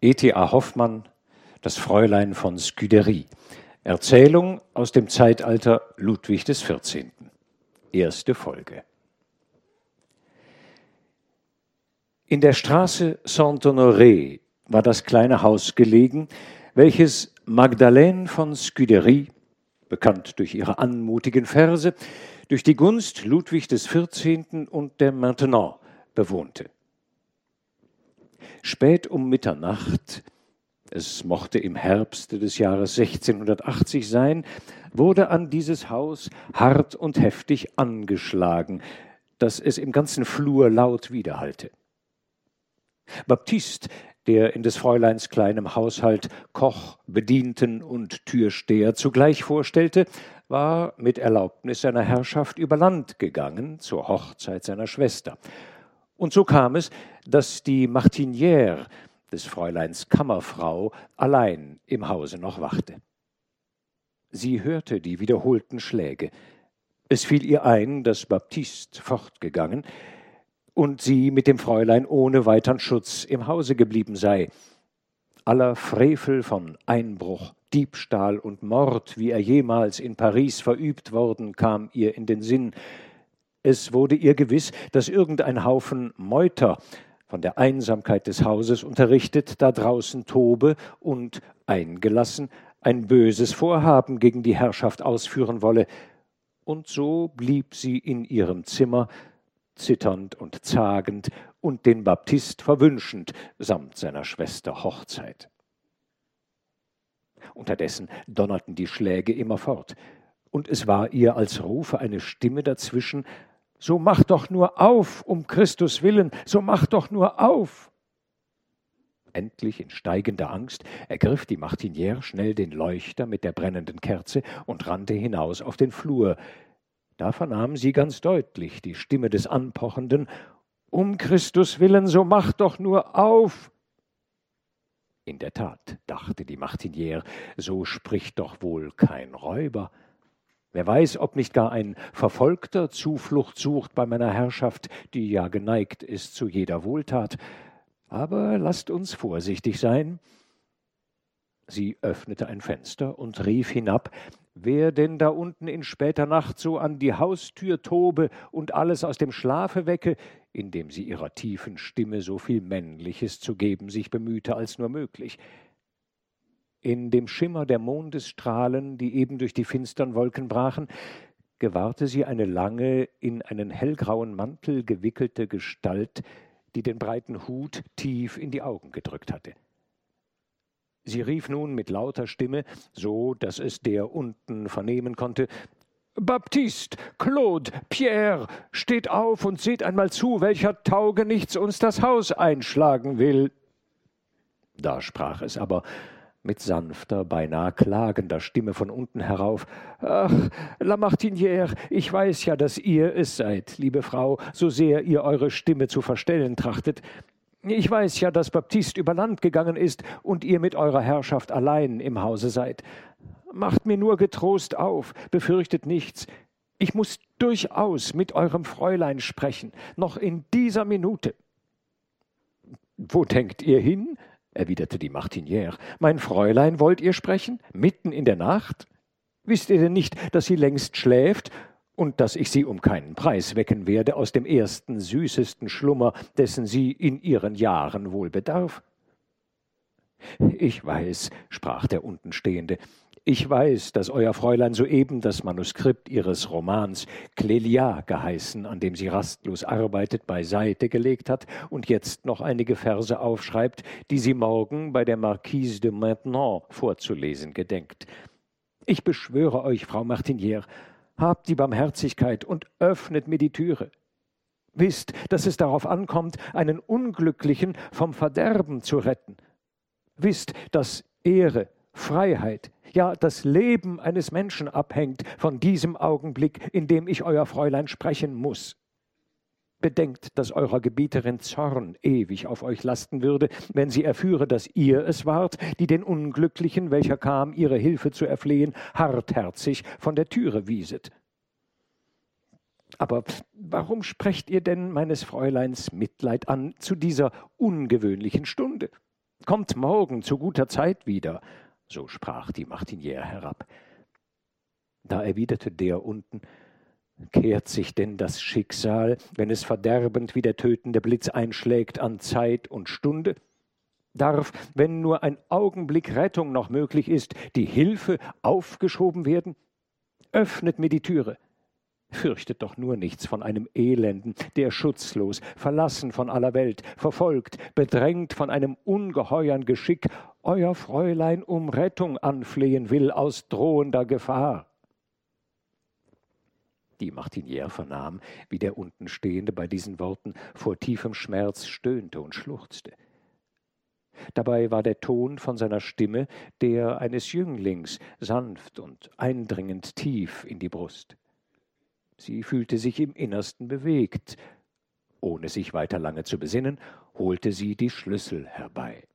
E.T.A. Hoffmann, das Fräulein von Scudery. Erzählung aus dem Zeitalter Ludwig XIV. Erste Folge. In der Straße Saint-Honoré war das kleine Haus gelegen, welches Magdalene von Scudery, bekannt durch ihre anmutigen Verse, durch die Gunst Ludwig XIV. und der Maintenant bewohnte. Spät um Mitternacht, es mochte im Herbst des Jahres 1680 sein, wurde an dieses Haus hart und heftig angeschlagen, dass es im ganzen Flur laut widerhallte. Baptist, der in des Fräuleins kleinem Haushalt Koch, Bedienten und Türsteher zugleich vorstellte, war mit Erlaubnis seiner Herrschaft über Land gegangen zur Hochzeit seiner Schwester. Und so kam es, dass die Martinière des Fräuleins Kammerfrau allein im Hause noch wachte. Sie hörte die wiederholten Schläge. Es fiel ihr ein, dass Baptist fortgegangen und sie mit dem Fräulein ohne weitern Schutz im Hause geblieben sei. Aller Frevel von Einbruch, Diebstahl und Mord, wie er jemals in Paris verübt worden, kam ihr in den Sinn, es wurde ihr gewiss, dass irgendein Haufen Meuter, von der Einsamkeit des Hauses unterrichtet, da draußen tobe und eingelassen ein böses Vorhaben gegen die Herrschaft ausführen wolle. Und so blieb sie in ihrem Zimmer, zitternd und zagend und den Baptist verwünschend samt seiner Schwester Hochzeit. Unterdessen donnerten die Schläge immerfort, und es war ihr, als rufe eine Stimme dazwischen, so mach doch nur auf, um Christus willen, so mach doch nur auf. Endlich in steigender Angst ergriff die Martinière schnell den Leuchter mit der brennenden Kerze und rannte hinaus auf den Flur. Da vernahm sie ganz deutlich die Stimme des Anpochenden Um Christus willen, so mach doch nur auf. In der Tat, dachte die Martinière, so spricht doch wohl kein Räuber. Wer weiß, ob nicht gar ein Verfolgter Zuflucht sucht bei meiner Herrschaft, die ja geneigt ist zu jeder Wohltat. Aber lasst uns vorsichtig sein. Sie öffnete ein Fenster und rief hinab, wer denn da unten in später Nacht so an die Haustür tobe und alles aus dem Schlafe wecke, indem sie ihrer tiefen Stimme so viel Männliches zu geben sich bemühte als nur möglich. In dem Schimmer der Mondesstrahlen, die eben durch die finstern Wolken brachen, gewahrte sie eine lange, in einen hellgrauen Mantel gewickelte Gestalt, die den breiten Hut tief in die Augen gedrückt hatte. Sie rief nun mit lauter Stimme, so dass es der unten vernehmen konnte, Baptiste, Claude, Pierre, steht auf und seht einmal zu, welcher Taugenichts uns das Haus einschlagen will. Da sprach es aber mit sanfter, beinahe klagender Stimme von unten herauf. Ach, Lamartinière, ich weiß ja, dass ihr es seid, liebe Frau, so sehr ihr eure Stimme zu verstellen trachtet. Ich weiß ja, dass Baptist über Land gegangen ist und ihr mit eurer Herrschaft allein im Hause seid. Macht mir nur getrost auf, befürchtet nichts. Ich muss durchaus mit eurem Fräulein sprechen, noch in dieser Minute. Wo denkt ihr hin? Erwiderte die Martinière. Mein Fräulein wollt ihr sprechen? Mitten in der Nacht? Wisst ihr denn nicht, dass sie längst schläft und dass ich sie um keinen Preis wecken werde aus dem ersten süßesten Schlummer, dessen sie in ihren Jahren wohl bedarf? Ich weiß, sprach der Untenstehende, ich weiß, dass euer Fräulein soeben das Manuskript ihres Romans Clelia geheißen, an dem sie rastlos arbeitet, beiseite gelegt hat und jetzt noch einige Verse aufschreibt, die sie morgen bei der Marquise de Maintenon vorzulesen gedenkt. Ich beschwöre euch, Frau Martinière, habt die Barmherzigkeit und öffnet mir die Türe. Wisst, dass es darauf ankommt, einen Unglücklichen vom Verderben zu retten. Wisst, dass Ehre, Freiheit, ja das Leben eines Menschen abhängt von diesem Augenblick, in dem ich euer Fräulein sprechen muss. Bedenkt, dass eurer Gebieterin Zorn ewig auf euch lasten würde, wenn sie erführe, dass ihr es wart, die den Unglücklichen, welcher kam, ihre Hilfe zu erflehen, hartherzig von der Türe wieset. Aber warum sprecht ihr denn meines Fräuleins Mitleid an zu dieser ungewöhnlichen Stunde? Kommt morgen zu guter Zeit wieder, so sprach die Martiniere herab. Da erwiderte der unten, Kehrt sich denn das Schicksal, wenn es verderbend wie der tötende Blitz einschlägt, an Zeit und Stunde? Darf, wenn nur ein Augenblick Rettung noch möglich ist, die Hilfe aufgeschoben werden? Öffnet mir die Türe. Fürchtet doch nur nichts von einem Elenden, der schutzlos, verlassen von aller Welt, verfolgt, bedrängt von einem ungeheuern Geschick, euer Fräulein um Rettung anflehen will aus drohender Gefahr. Die Martiniere vernahm, wie der Untenstehende bei diesen Worten vor tiefem Schmerz stöhnte und schluchzte. Dabei war der Ton von seiner Stimme der eines Jünglings, sanft und eindringend tief in die Brust. Sie fühlte sich im Innersten bewegt. Ohne sich weiter lange zu besinnen, holte sie die Schlüssel herbei.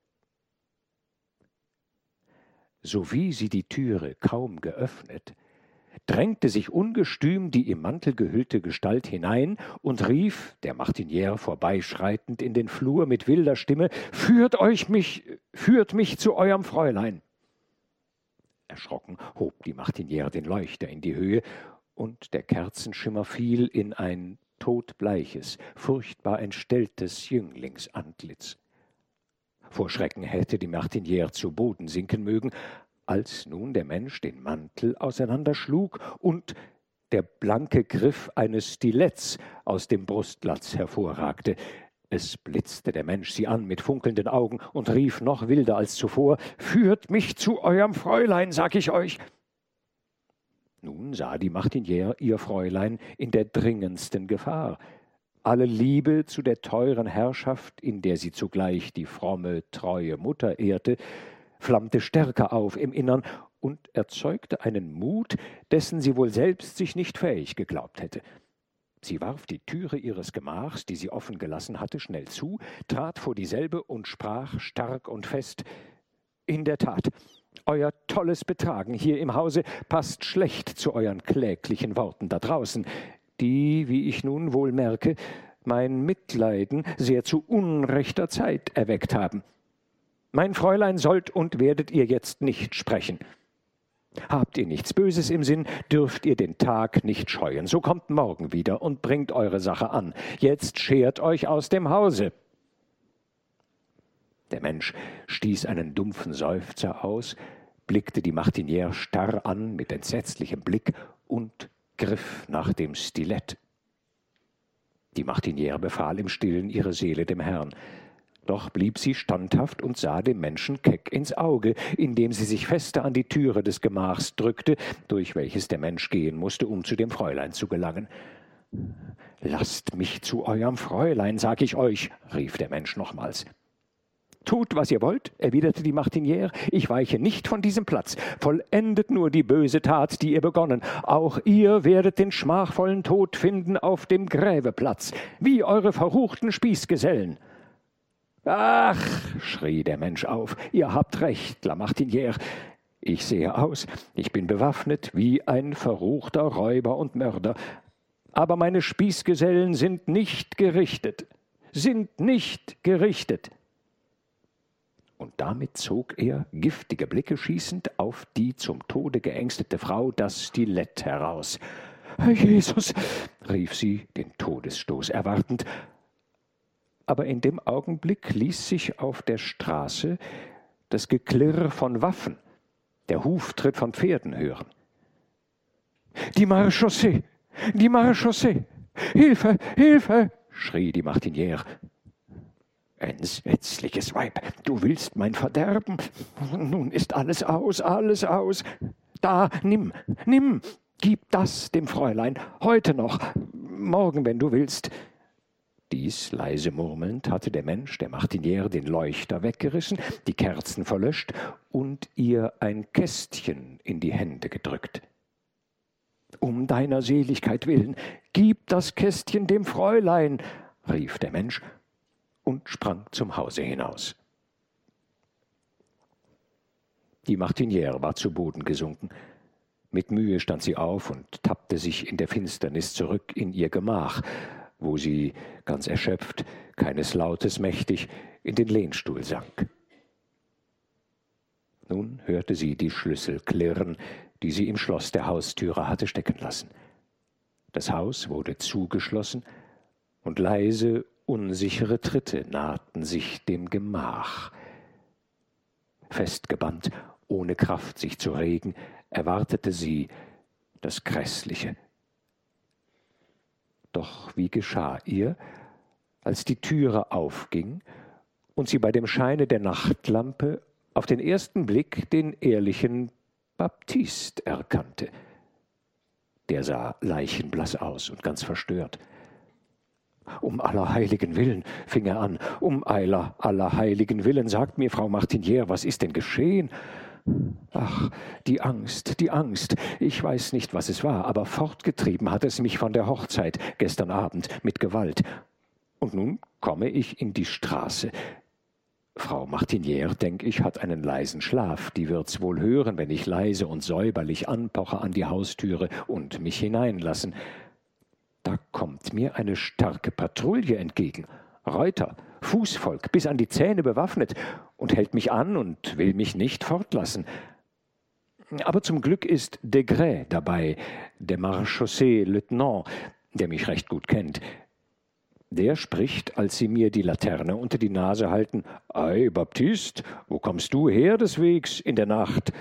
Sowie sie die Türe kaum geöffnet, drängte sich ungestüm die im Mantel gehüllte Gestalt hinein und rief, der Martiniere vorbeischreitend in den Flur mit wilder Stimme, Führt euch mich, führt mich zu eurem Fräulein. Erschrocken hob die Martiniere den Leuchter in die Höhe, und der Kerzenschimmer fiel in ein todbleiches, furchtbar entstelltes Jünglingsantlitz. Vor Schrecken hätte die Martiniere zu Boden sinken mögen, als nun der Mensch den Mantel auseinanderschlug und der blanke Griff eines Stiletts aus dem Brustlatz hervorragte. Es blitzte der Mensch sie an mit funkelnden Augen und rief noch wilder als zuvor Führt mich zu eurem Fräulein, sag ich euch. Nun sah die Martiniere ihr Fräulein in der dringendsten Gefahr. Alle Liebe zu der teuren Herrschaft, in der sie zugleich die fromme, treue Mutter ehrte, flammte stärker auf im Innern und erzeugte einen Mut, dessen sie wohl selbst sich nicht fähig geglaubt hätte. Sie warf die Türe ihres Gemachs, die sie offen gelassen hatte, schnell zu, trat vor dieselbe und sprach stark und fest In der Tat, euer tolles Betragen hier im Hause passt schlecht zu euren kläglichen Worten da draußen, die, wie ich nun wohl merke, mein Mitleiden sehr zu unrechter Zeit erweckt haben. Mein Fräulein sollt und werdet ihr jetzt nicht sprechen. Habt ihr nichts Böses im Sinn, dürft ihr den Tag nicht scheuen. So kommt morgen wieder und bringt eure Sache an. Jetzt schert euch aus dem Hause. Der Mensch stieß einen dumpfen Seufzer aus, blickte die Martiniere starr an mit entsetzlichem Blick und griff nach dem Stilett. Die Martiniere befahl im Stillen ihre Seele dem Herrn. Doch blieb sie standhaft und sah dem Menschen keck ins Auge, indem sie sich fester an die Türe des Gemachs drückte, durch welches der Mensch gehen musste, um zu dem Fräulein zu gelangen. Lasst mich zu eurem Fräulein, sag ich euch, rief der Mensch nochmals. Tut, was ihr wollt, erwiderte die Martiniere, ich weiche nicht von diesem Platz. Vollendet nur die böse Tat, die ihr begonnen. Auch ihr werdet den schmachvollen Tod finden auf dem Gräbeplatz, wie eure verruchten Spießgesellen. Ach, schrie der Mensch auf, ihr habt recht, La Martinière. Ich sehe aus, ich bin bewaffnet wie ein verruchter Räuber und Mörder. Aber meine Spießgesellen sind nicht gerichtet, sind nicht gerichtet. Und damit zog er, giftige Blicke schießend, auf die zum Tode geängstete Frau das Stilett heraus. Jesus, rief sie, den Todesstoß erwartend, aber in dem Augenblick ließ sich auf der Straße das Geklirr von Waffen, der Huftritt von Pferden hören. Die Marechaussee, die Marechaussee, Hilfe, Hilfe, schrie die Martiniere. Entsetzliches Weib, du willst mein Verderben. Nun ist alles aus, alles aus. Da, nimm, nimm, gib das dem Fräulein, heute noch, morgen, wenn du willst. Dies leise murmelnd hatte der Mensch, der Martiniere, den Leuchter weggerissen, die Kerzen verlöscht und ihr ein Kästchen in die Hände gedrückt. Um deiner Seligkeit willen, gib das Kästchen dem Fräulein, rief der Mensch und sprang zum Hause hinaus. Die Martiniere war zu Boden gesunken. Mit Mühe stand sie auf und tappte sich in der Finsternis zurück in ihr Gemach, wo sie, ganz erschöpft, keines Lautes mächtig, in den Lehnstuhl sank. Nun hörte sie die Schlüssel klirren, die sie im Schloss der Haustüre hatte stecken lassen. Das Haus wurde zugeschlossen, und leise, unsichere Tritte nahten sich dem Gemach. Festgebannt, ohne Kraft sich zu regen, erwartete sie das Grässliche. Doch wie geschah ihr, als die Türe aufging und sie bei dem Scheine der Nachtlampe auf den ersten Blick den ehrlichen Baptist erkannte. Der sah leichenblass aus und ganz verstört. Um aller heiligen Willen, fing er an, um aller, aller heiligen Willen, sagt mir, Frau Martinière, was ist denn geschehen? Ach, die Angst, die Angst. Ich weiß nicht, was es war, aber fortgetrieben hat es mich von der Hochzeit gestern Abend mit Gewalt. Und nun komme ich in die Straße. Frau Martinière, denk ich, hat einen leisen Schlaf. Die wird's wohl hören, wenn ich leise und säuberlich anpoche an die Haustüre und mich hineinlassen. Da kommt mir eine starke Patrouille entgegen. Reuter, Fußvolk, bis an die Zähne bewaffnet, und hält mich an und will mich nicht fortlassen. Aber zum Glück ist Degré dabei, der Marchaussee-Lieutenant, der mich recht gut kennt. Der spricht, als sie mir die Laterne unter die Nase halten, Ei, Baptist, wo kommst du her des Wegs in der Nacht?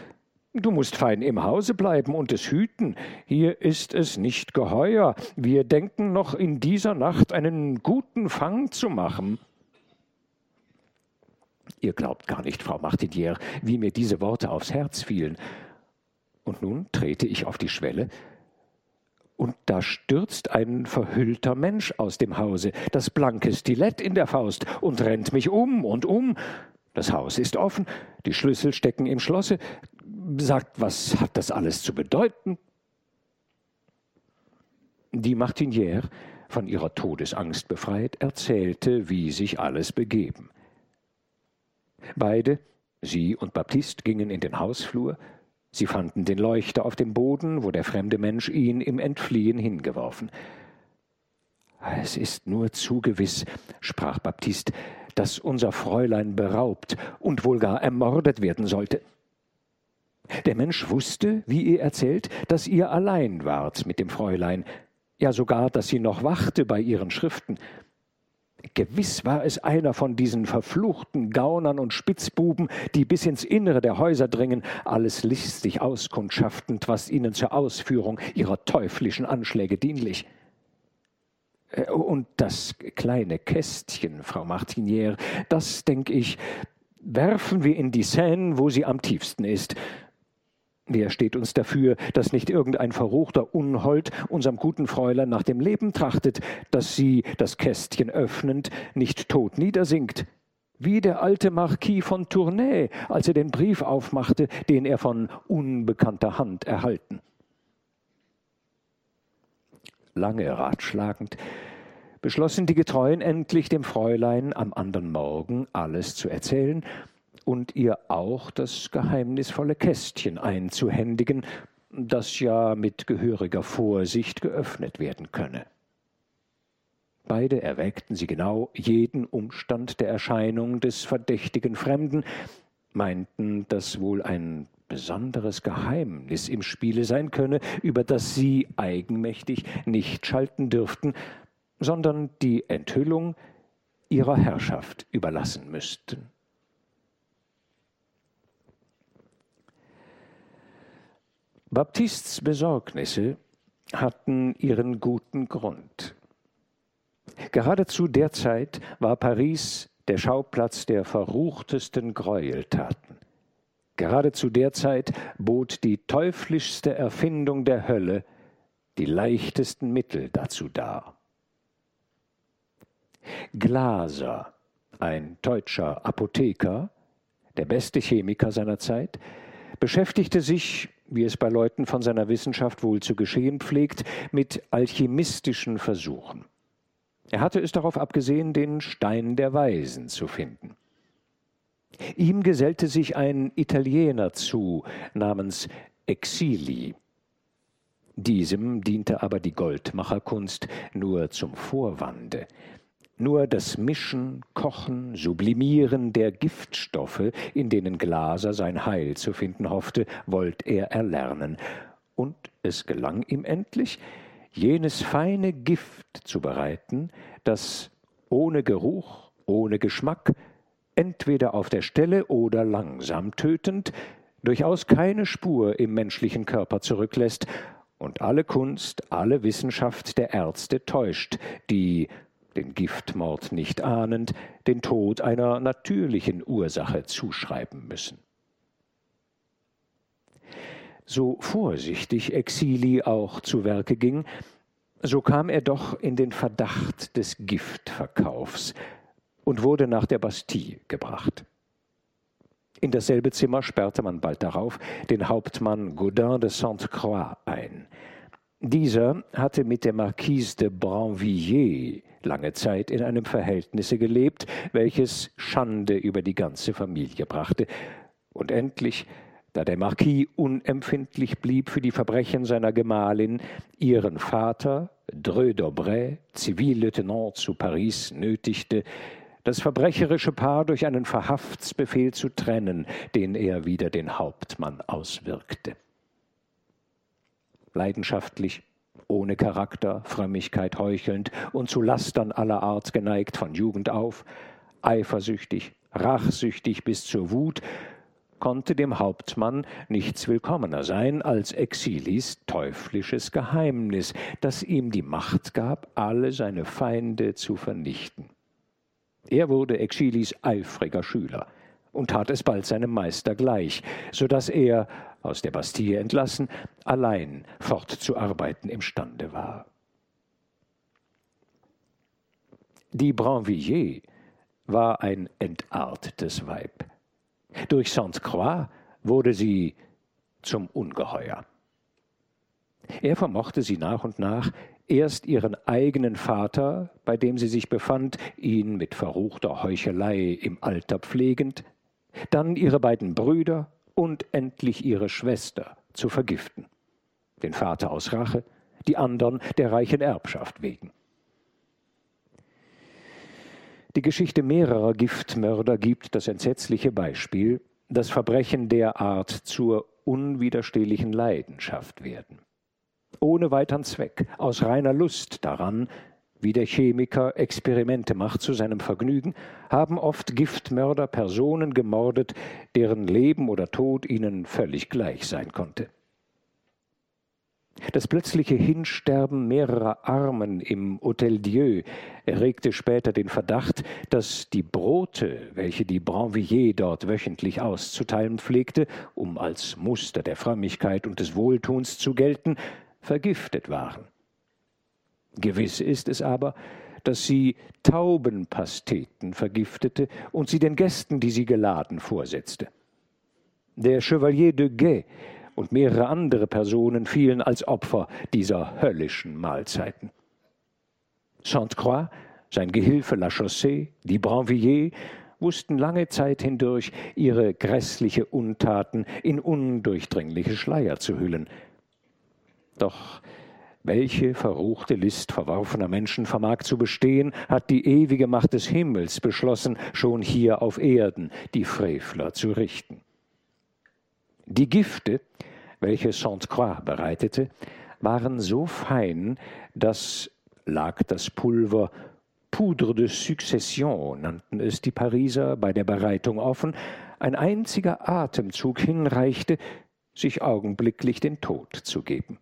Du musst fein im Hause bleiben und es hüten. Hier ist es nicht geheuer. Wir denken noch in dieser Nacht einen guten Fang zu machen. Ihr glaubt gar nicht, Frau Martinière, wie mir diese Worte aufs Herz fielen. Und nun trete ich auf die Schwelle, und da stürzt ein verhüllter Mensch aus dem Hause, das blanke Stilett in der Faust, und rennt mich um und um. Das Haus ist offen, die Schlüssel stecken im Schlosse, sagt, was hat das alles zu bedeuten? Die Martinière, von ihrer Todesangst befreit, erzählte, wie sich alles begeben. Beide, sie und Baptiste, gingen in den Hausflur. Sie fanden den Leuchter auf dem Boden, wo der fremde Mensch ihn im Entfliehen hingeworfen. Es ist nur zu gewiss, sprach Baptiste, dass unser Fräulein beraubt und wohl gar ermordet werden sollte. Der Mensch wusste, wie ihr erzählt, dass ihr allein wart mit dem Fräulein, ja sogar, dass sie noch wachte bei ihren Schriften. Gewiss war es einer von diesen verfluchten Gaunern und Spitzbuben, die bis ins Innere der Häuser dringen, alles listig auskundschaftend, was ihnen zur Ausführung ihrer teuflischen Anschläge dienlich. Äh, und das kleine Kästchen, Frau Martinière, das, denk ich, werfen wir in die Seine, wo sie am tiefsten ist. Wer steht uns dafür, dass nicht irgendein verruchter Unhold unserem guten Fräulein nach dem Leben trachtet, dass sie, das Kästchen öffnend, nicht tot niedersinkt? Wie der alte Marquis von Tournay, als er den Brief aufmachte, den er von unbekannter Hand erhalten. Lange ratschlagend, beschlossen die Getreuen endlich dem Fräulein am andern Morgen alles zu erzählen und ihr auch das geheimnisvolle Kästchen einzuhändigen, das ja mit gehöriger Vorsicht geöffnet werden könne. Beide erwägten sie genau jeden Umstand der Erscheinung des verdächtigen Fremden, meinten, dass wohl ein besonderes Geheimnis im Spiele sein könne, über das sie eigenmächtig nicht schalten dürften, sondern die Enthüllung ihrer Herrschaft überlassen müssten. Baptists Besorgnisse hatten ihren guten Grund. Gerade zu der Zeit war Paris der Schauplatz der verruchtesten Gräueltaten. Gerade zu der Zeit bot die teuflischste Erfindung der Hölle die leichtesten Mittel dazu dar. Glaser, ein deutscher Apotheker, der beste Chemiker seiner Zeit, beschäftigte sich wie es bei Leuten von seiner Wissenschaft wohl zu geschehen pflegt, mit alchemistischen Versuchen. Er hatte es darauf abgesehen, den Stein der Weisen zu finden. Ihm gesellte sich ein Italiener zu, namens Exili. Diesem diente aber die Goldmacherkunst nur zum Vorwande. Nur das Mischen, Kochen, Sublimieren der Giftstoffe, in denen Glaser sein Heil zu finden hoffte, wollt er erlernen. Und es gelang ihm endlich, jenes feine Gift zu bereiten, das ohne Geruch, ohne Geschmack, entweder auf der Stelle oder langsam tötend, durchaus keine Spur im menschlichen Körper zurücklässt und alle Kunst, alle Wissenschaft der Ärzte täuscht, die, den Giftmord nicht ahnend, den Tod einer natürlichen Ursache zuschreiben müssen. So vorsichtig Exili auch zu Werke ging, so kam er doch in den Verdacht des Giftverkaufs und wurde nach der Bastille gebracht. In dasselbe Zimmer sperrte man bald darauf den Hauptmann Gaudin de Sainte-Croix ein. Dieser hatte mit der Marquise de Brinvilliers lange Zeit in einem Verhältnisse gelebt, welches Schande über die ganze Familie brachte. Und endlich, da der Marquis unempfindlich blieb für die Verbrechen seiner Gemahlin, ihren Vater, Dreux d'Aubray, Zivilleutnant zu Paris, nötigte, das verbrecherische Paar durch einen Verhaftsbefehl zu trennen, den er wider den Hauptmann auswirkte. Leidenschaftlich, ohne Charakter, Frömmigkeit heuchelnd und zu Lastern aller Art geneigt von Jugend auf, eifersüchtig, rachsüchtig bis zur Wut, konnte dem Hauptmann nichts willkommener sein als Exilis teuflisches Geheimnis, das ihm die Macht gab, alle seine Feinde zu vernichten. Er wurde Exilis eifriger Schüler und tat es bald seinem Meister gleich, so dass er, aus der Bastille entlassen, allein fortzuarbeiten imstande war. Die Brinvilliers war ein entartetes Weib. Durch Sainte-Croix wurde sie zum Ungeheuer. Er vermochte sie nach und nach erst ihren eigenen Vater, bei dem sie sich befand, ihn mit verruchter Heuchelei im Alter pflegend, dann ihre beiden Brüder und endlich ihre Schwester zu vergiften. Den Vater aus Rache, die anderen der reichen Erbschaft wegen. Die Geschichte mehrerer Giftmörder gibt das entsetzliche Beispiel, dass Verbrechen derart zur unwiderstehlichen Leidenschaft werden ohne weiteren Zweck, aus reiner Lust daran, wie der Chemiker Experimente macht zu seinem Vergnügen, haben oft Giftmörder Personen gemordet, deren Leben oder Tod ihnen völlig gleich sein konnte. Das plötzliche Hinsterben mehrerer Armen im Hotel Dieu erregte später den Verdacht, dass die Brote, welche die Branvilliers dort wöchentlich auszuteilen pflegte, um als Muster der Frömmigkeit und des Wohltuns zu gelten, vergiftet waren. Gewiss ist es aber, dass sie Taubenpasteten vergiftete und sie den Gästen, die sie geladen, vorsetzte. Der Chevalier de Guet und mehrere andere Personen fielen als Opfer dieser höllischen Mahlzeiten. Sainte-Croix, sein Gehilfe La Chaussée, die Brinvilliers wussten lange Zeit hindurch, ihre grässliche Untaten in undurchdringliche Schleier zu hüllen, doch welche verruchte List verworfener Menschen vermag zu bestehen, hat die ewige Macht des Himmels beschlossen, schon hier auf Erden die Frevler zu richten. Die Gifte, welche Sainte-Croix bereitete, waren so fein, dass, lag das Pulver Poudre de Succession, nannten es die Pariser bei der Bereitung offen, ein einziger Atemzug hinreichte, sich augenblicklich den Tod zu geben.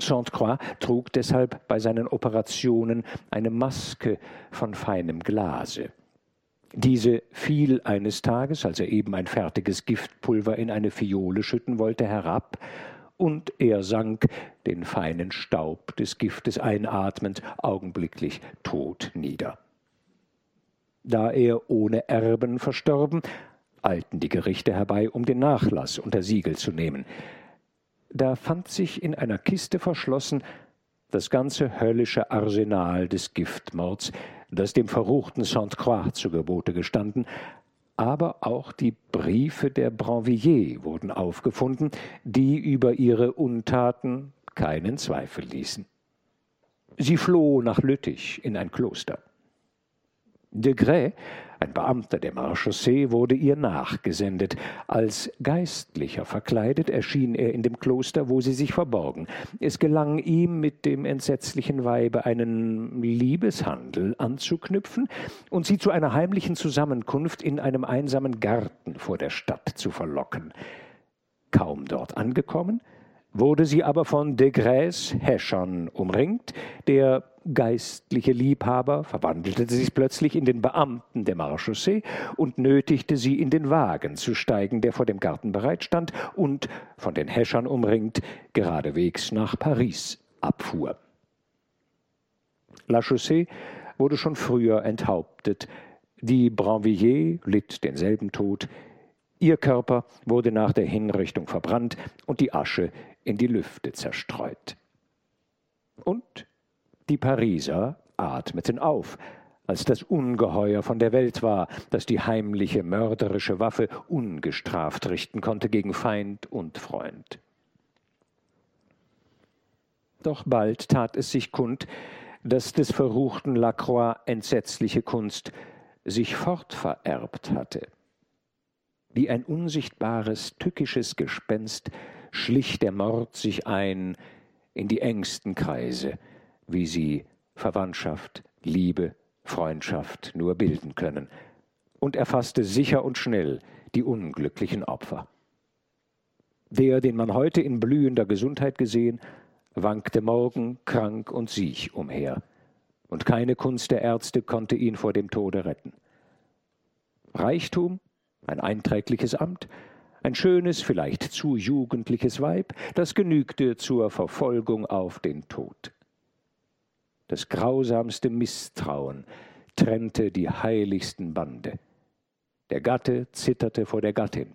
Sainte-Croix trug deshalb bei seinen Operationen eine Maske von feinem Glase. Diese fiel eines Tages, als er eben ein fertiges Giftpulver in eine Fiole schütten wollte, herab, und er sank, den feinen Staub des Giftes einatmend, augenblicklich tot nieder. Da er ohne Erben verstorben, eilten die Gerichte herbei, um den Nachlass unter Siegel zu nehmen da fand sich in einer Kiste verschlossen das ganze höllische Arsenal des Giftmords, das dem verruchten Sainte-Croix zu Gebote gestanden, aber auch die Briefe der Brinvilliers wurden aufgefunden, die über ihre Untaten keinen Zweifel ließen. Sie floh nach Lüttich in ein Kloster. De Grey, ein Beamter der Marechaussee, wurde ihr nachgesendet. Als Geistlicher verkleidet erschien er in dem Kloster, wo sie sich verborgen. Es gelang ihm, mit dem entsetzlichen Weibe einen Liebeshandel anzuknüpfen und sie zu einer heimlichen Zusammenkunft in einem einsamen Garten vor der Stadt zu verlocken. Kaum dort angekommen, wurde sie aber von de Grès Häschern umringt, der geistliche Liebhaber verwandelte sich plötzlich in den Beamten der Marechaussee und nötigte sie in den Wagen zu steigen, der vor dem Garten bereitstand und, von den Häschern umringt, geradewegs nach Paris abfuhr. La Chaussée wurde schon früher enthauptet. Die Branvilliers litt denselben Tod. Ihr Körper wurde nach der Hinrichtung verbrannt und die Asche in die Lüfte zerstreut. Und die Pariser atmeten auf, als das Ungeheuer von der Welt war, das die heimliche mörderische Waffe ungestraft richten konnte gegen Feind und Freund. Doch bald tat es sich kund, dass des verruchten Lacroix entsetzliche Kunst sich fortvererbt hatte. Wie ein unsichtbares, tückisches Gespenst schlich der Mord sich ein in die engsten Kreise, wie sie Verwandtschaft, Liebe, Freundschaft nur bilden können, und erfasste sicher und schnell die unglücklichen Opfer. Der, den man heute in blühender Gesundheit gesehen, wankte morgen krank und siech umher, und keine Kunst der Ärzte konnte ihn vor dem Tode retten. Reichtum, ein einträgliches Amt, ein schönes, vielleicht zu jugendliches Weib, das genügte zur Verfolgung auf den Tod. Das grausamste Misstrauen trennte die heiligsten Bande. Der Gatte zitterte vor der Gattin,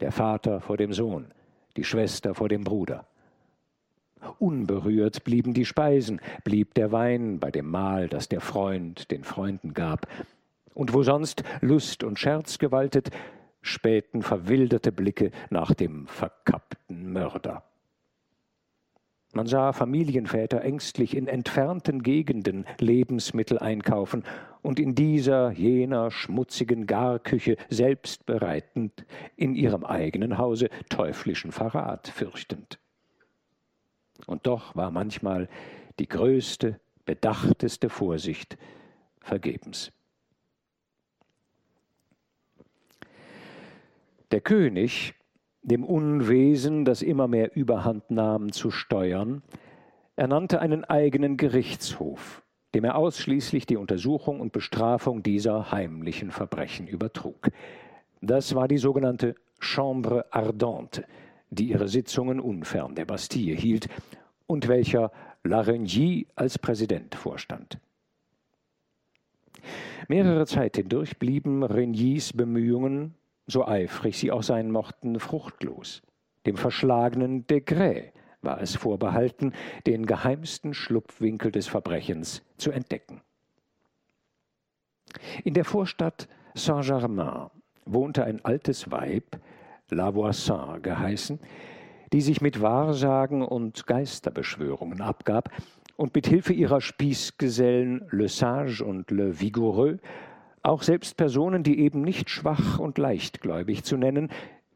der Vater vor dem Sohn, die Schwester vor dem Bruder. Unberührt blieben die Speisen, blieb der Wein bei dem Mahl, das der Freund den Freunden gab. Und wo sonst Lust und Scherz gewaltet, spähten verwilderte Blicke nach dem verkappten Mörder. Man sah Familienväter ängstlich in entfernten Gegenden Lebensmittel einkaufen und in dieser, jener schmutzigen Garküche selbst bereitend, in ihrem eigenen Hause teuflischen Verrat fürchtend. Und doch war manchmal die größte, bedachteste Vorsicht vergebens. Der König dem Unwesen, das immer mehr Überhand nahm, zu steuern, ernannte einen eigenen Gerichtshof, dem er ausschließlich die Untersuchung und Bestrafung dieser heimlichen Verbrechen übertrug. Das war die sogenannte Chambre Ardente, die ihre Sitzungen unfern der Bastille hielt und welcher Larengie als Präsident vorstand. Mehrere Zeit hindurch blieben Regnies Bemühungen, so eifrig sie auch sein mochten, fruchtlos. Dem verschlagenen Degré war es vorbehalten, den geheimsten Schlupfwinkel des Verbrechens zu entdecken. In der Vorstadt Saint-Germain wohnte ein altes Weib, La Voisin geheißen, die sich mit Wahrsagen und Geisterbeschwörungen abgab und mit Hilfe ihrer Spießgesellen Le Sage und Le Vigoureux auch selbst Personen, die eben nicht schwach und leichtgläubig zu nennen,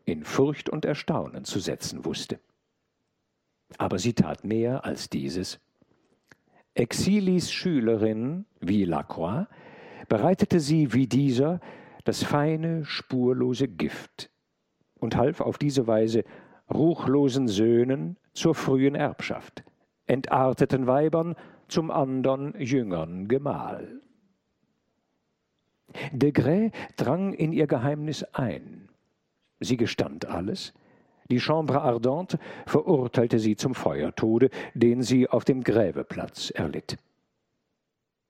in Furcht und Erstaunen zu setzen wusste. Aber sie tat mehr als dieses. Exilis Schülerin, wie Lacroix, bereitete sie wie dieser das feine, spurlose Gift und half auf diese Weise ruchlosen Söhnen zur frühen Erbschaft, entarteten Weibern zum andern jüngern Gemahl. De Grey drang in ihr Geheimnis ein. Sie gestand alles. Die Chambre Ardente verurteilte sie zum Feuertode, den sie auf dem Gräbeplatz erlitt.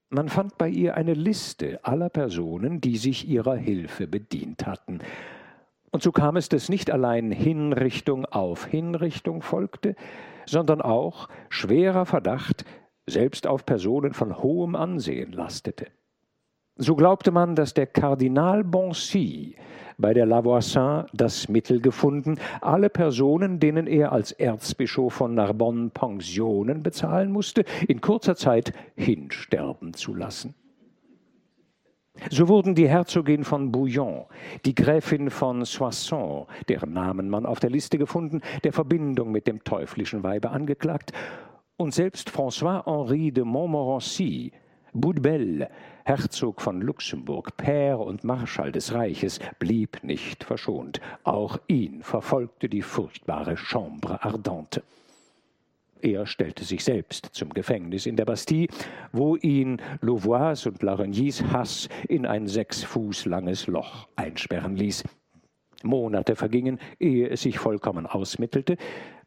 Man fand bei ihr eine Liste aller Personen, die sich ihrer Hilfe bedient hatten. Und so kam es, dass nicht allein Hinrichtung auf Hinrichtung folgte, sondern auch schwerer Verdacht selbst auf Personen von hohem Ansehen lastete. So glaubte man, dass der Kardinal Boncy bei der Lavoisin das Mittel gefunden, alle Personen, denen er als Erzbischof von Narbonne Pensionen bezahlen musste, in kurzer Zeit hinsterben zu lassen. So wurden die Herzogin von Bouillon, die Gräfin von Soissons, deren Namen man auf der Liste gefunden, der Verbindung mit dem teuflischen Weibe angeklagt, und selbst François-Henri de Montmorency, Boudbel, Herzog von Luxemburg, Père und Marschall des Reiches, blieb nicht verschont. Auch ihn verfolgte die furchtbare Chambre Ardente. Er stellte sich selbst zum Gefängnis in der Bastille, wo ihn Louvois und Laregnys Hass in ein sechs Fuß langes Loch einsperren ließ. Monate vergingen, ehe es sich vollkommen ausmittelte,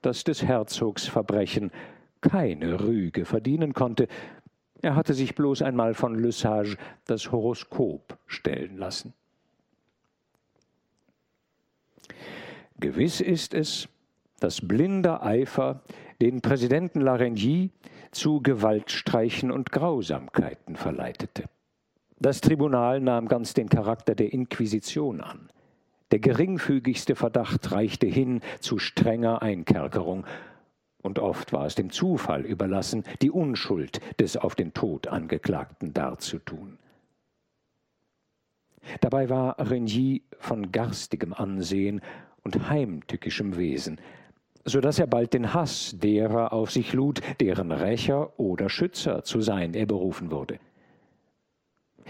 dass des Herzogs Verbrechen keine Rüge verdienen konnte. Er hatte sich bloß einmal von Le Sage das Horoskop stellen lassen. Gewiss ist es, dass blinder Eifer den Präsidenten Laregnie zu Gewaltstreichen und Grausamkeiten verleitete. Das Tribunal nahm ganz den Charakter der Inquisition an. Der geringfügigste Verdacht reichte hin zu strenger Einkerkerung, und oft war es dem Zufall überlassen, die Unschuld des auf den Tod Angeklagten darzutun. Dabei war Renier von garstigem Ansehen und heimtückischem Wesen, so dass er bald den Hass derer auf sich lud, deren Rächer oder Schützer zu sein er berufen wurde.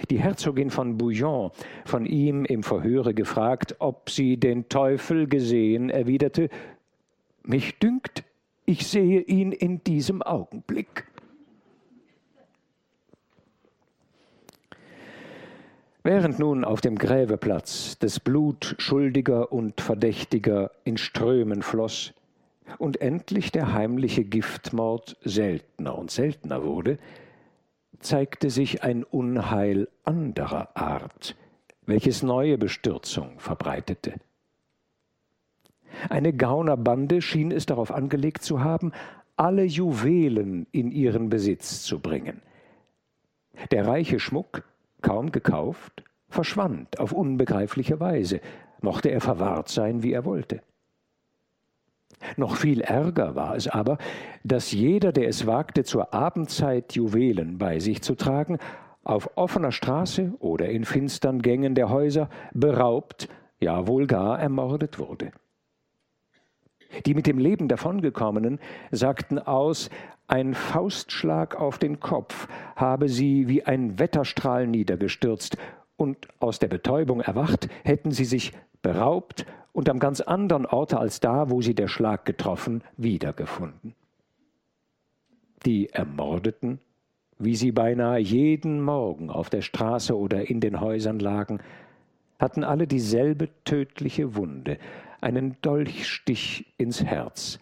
Die Herzogin von Bouillon, von ihm im Verhöre gefragt, ob sie den Teufel gesehen, erwiderte, mich dünkt, ich sehe ihn in diesem Augenblick. Während nun auf dem Gräbeplatz das Blut Schuldiger und Verdächtiger in Strömen floss, und endlich der heimliche Giftmord seltener und seltener wurde, zeigte sich ein Unheil anderer Art, welches neue Bestürzung verbreitete. Eine Gaunerbande schien es darauf angelegt zu haben, alle Juwelen in ihren Besitz zu bringen. Der reiche Schmuck, kaum gekauft, verschwand auf unbegreifliche Weise, mochte er verwahrt sein, wie er wollte. Noch viel ärger war es aber, dass jeder, der es wagte, zur Abendzeit Juwelen bei sich zu tragen, auf offener Straße oder in finstern Gängen der Häuser beraubt, ja wohl gar ermordet wurde. Die mit dem Leben davongekommenen sagten aus, ein Faustschlag auf den Kopf habe sie wie ein Wetterstrahl niedergestürzt, und aus der Betäubung erwacht, hätten sie sich beraubt und am ganz anderen Orte als da, wo sie der Schlag getroffen, wiedergefunden. Die Ermordeten, wie sie beinahe jeden Morgen auf der Straße oder in den Häusern lagen, hatten alle dieselbe tödliche Wunde, einen Dolchstich ins Herz,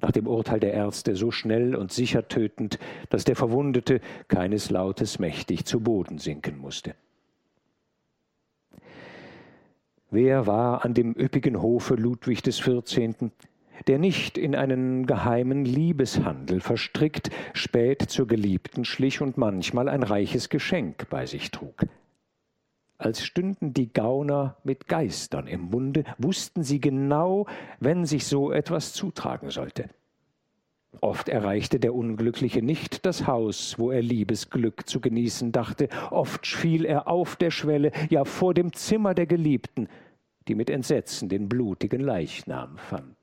nach dem Urteil der Ärzte so schnell und sicher tötend, dass der Verwundete keines Lautes mächtig zu Boden sinken musste. Wer war an dem üppigen Hofe Ludwig des Vierzehnten, der nicht in einen geheimen Liebeshandel verstrickt, spät zur Geliebten schlich und manchmal ein reiches Geschenk bei sich trug? Als stünden die Gauner mit Geistern im Munde, wussten sie genau, wenn sich so etwas zutragen sollte. Oft erreichte der Unglückliche nicht das Haus, wo er Liebesglück zu genießen dachte, oft fiel er auf der Schwelle, ja vor dem Zimmer der Geliebten, die mit Entsetzen den blutigen Leichnam fand.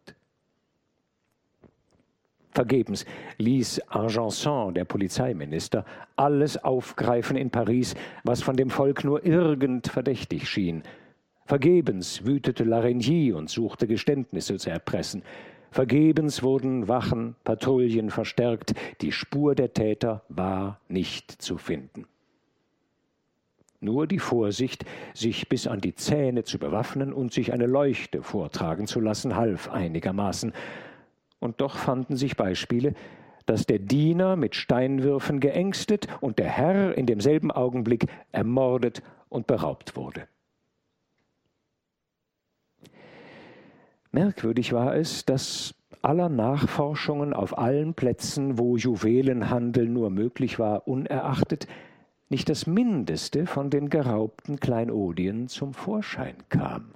Vergebens ließ Argenson, der Polizeiminister, alles aufgreifen in Paris, was von dem Volk nur irgend verdächtig schien. Vergebens wütete Larigny und suchte Geständnisse zu erpressen. Vergebens wurden Wachen, Patrouillen verstärkt, die Spur der Täter war nicht zu finden. Nur die Vorsicht, sich bis an die Zähne zu bewaffnen und sich eine Leuchte vortragen zu lassen, half einigermaßen. Und doch fanden sich Beispiele, dass der Diener mit Steinwürfen geängstet und der Herr in demselben Augenblick ermordet und beraubt wurde. Merkwürdig war es, dass aller Nachforschungen auf allen Plätzen, wo Juwelenhandel nur möglich war, unerachtet, nicht das Mindeste von den geraubten Kleinodien zum Vorschein kam,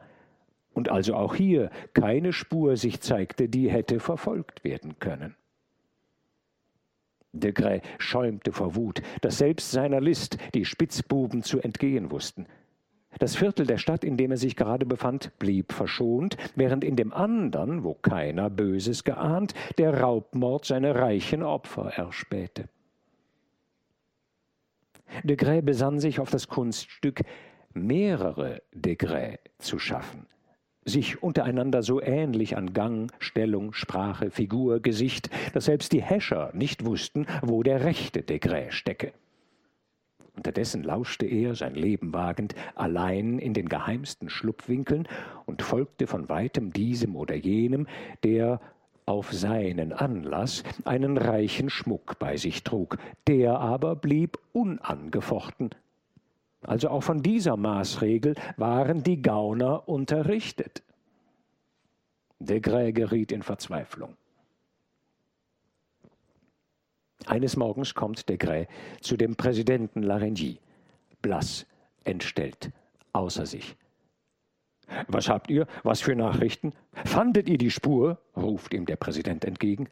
und also auch hier keine Spur sich zeigte, die hätte verfolgt werden können. Degré schäumte vor Wut, dass selbst seiner List die Spitzbuben zu entgehen wussten. Das Viertel der Stadt, in dem er sich gerade befand, blieb verschont, während in dem andern, wo keiner Böses geahnt, der Raubmord seine reichen Opfer erspähte. Degré besann sich auf das Kunststück, mehrere Degré zu schaffen – sich untereinander so ähnlich an Gang, Stellung, Sprache, Figur, Gesicht, dass selbst die Häscher nicht wussten, wo der rechte Degré stecke. Unterdessen lauschte er, sein Leben wagend, allein in den geheimsten Schlupfwinkeln und folgte von weitem diesem oder jenem, der auf seinen Anlass einen reichen Schmuck bei sich trug, der aber blieb unangefochten also auch von dieser Maßregel waren die Gauner unterrichtet. Degré geriet in Verzweiflung. Eines Morgens kommt Degré zu dem Präsidenten Larengie, blass, entstellt, außer sich. Was habt ihr? Was für Nachrichten? Fandet ihr die Spur? ruft ihm der Präsident entgegen.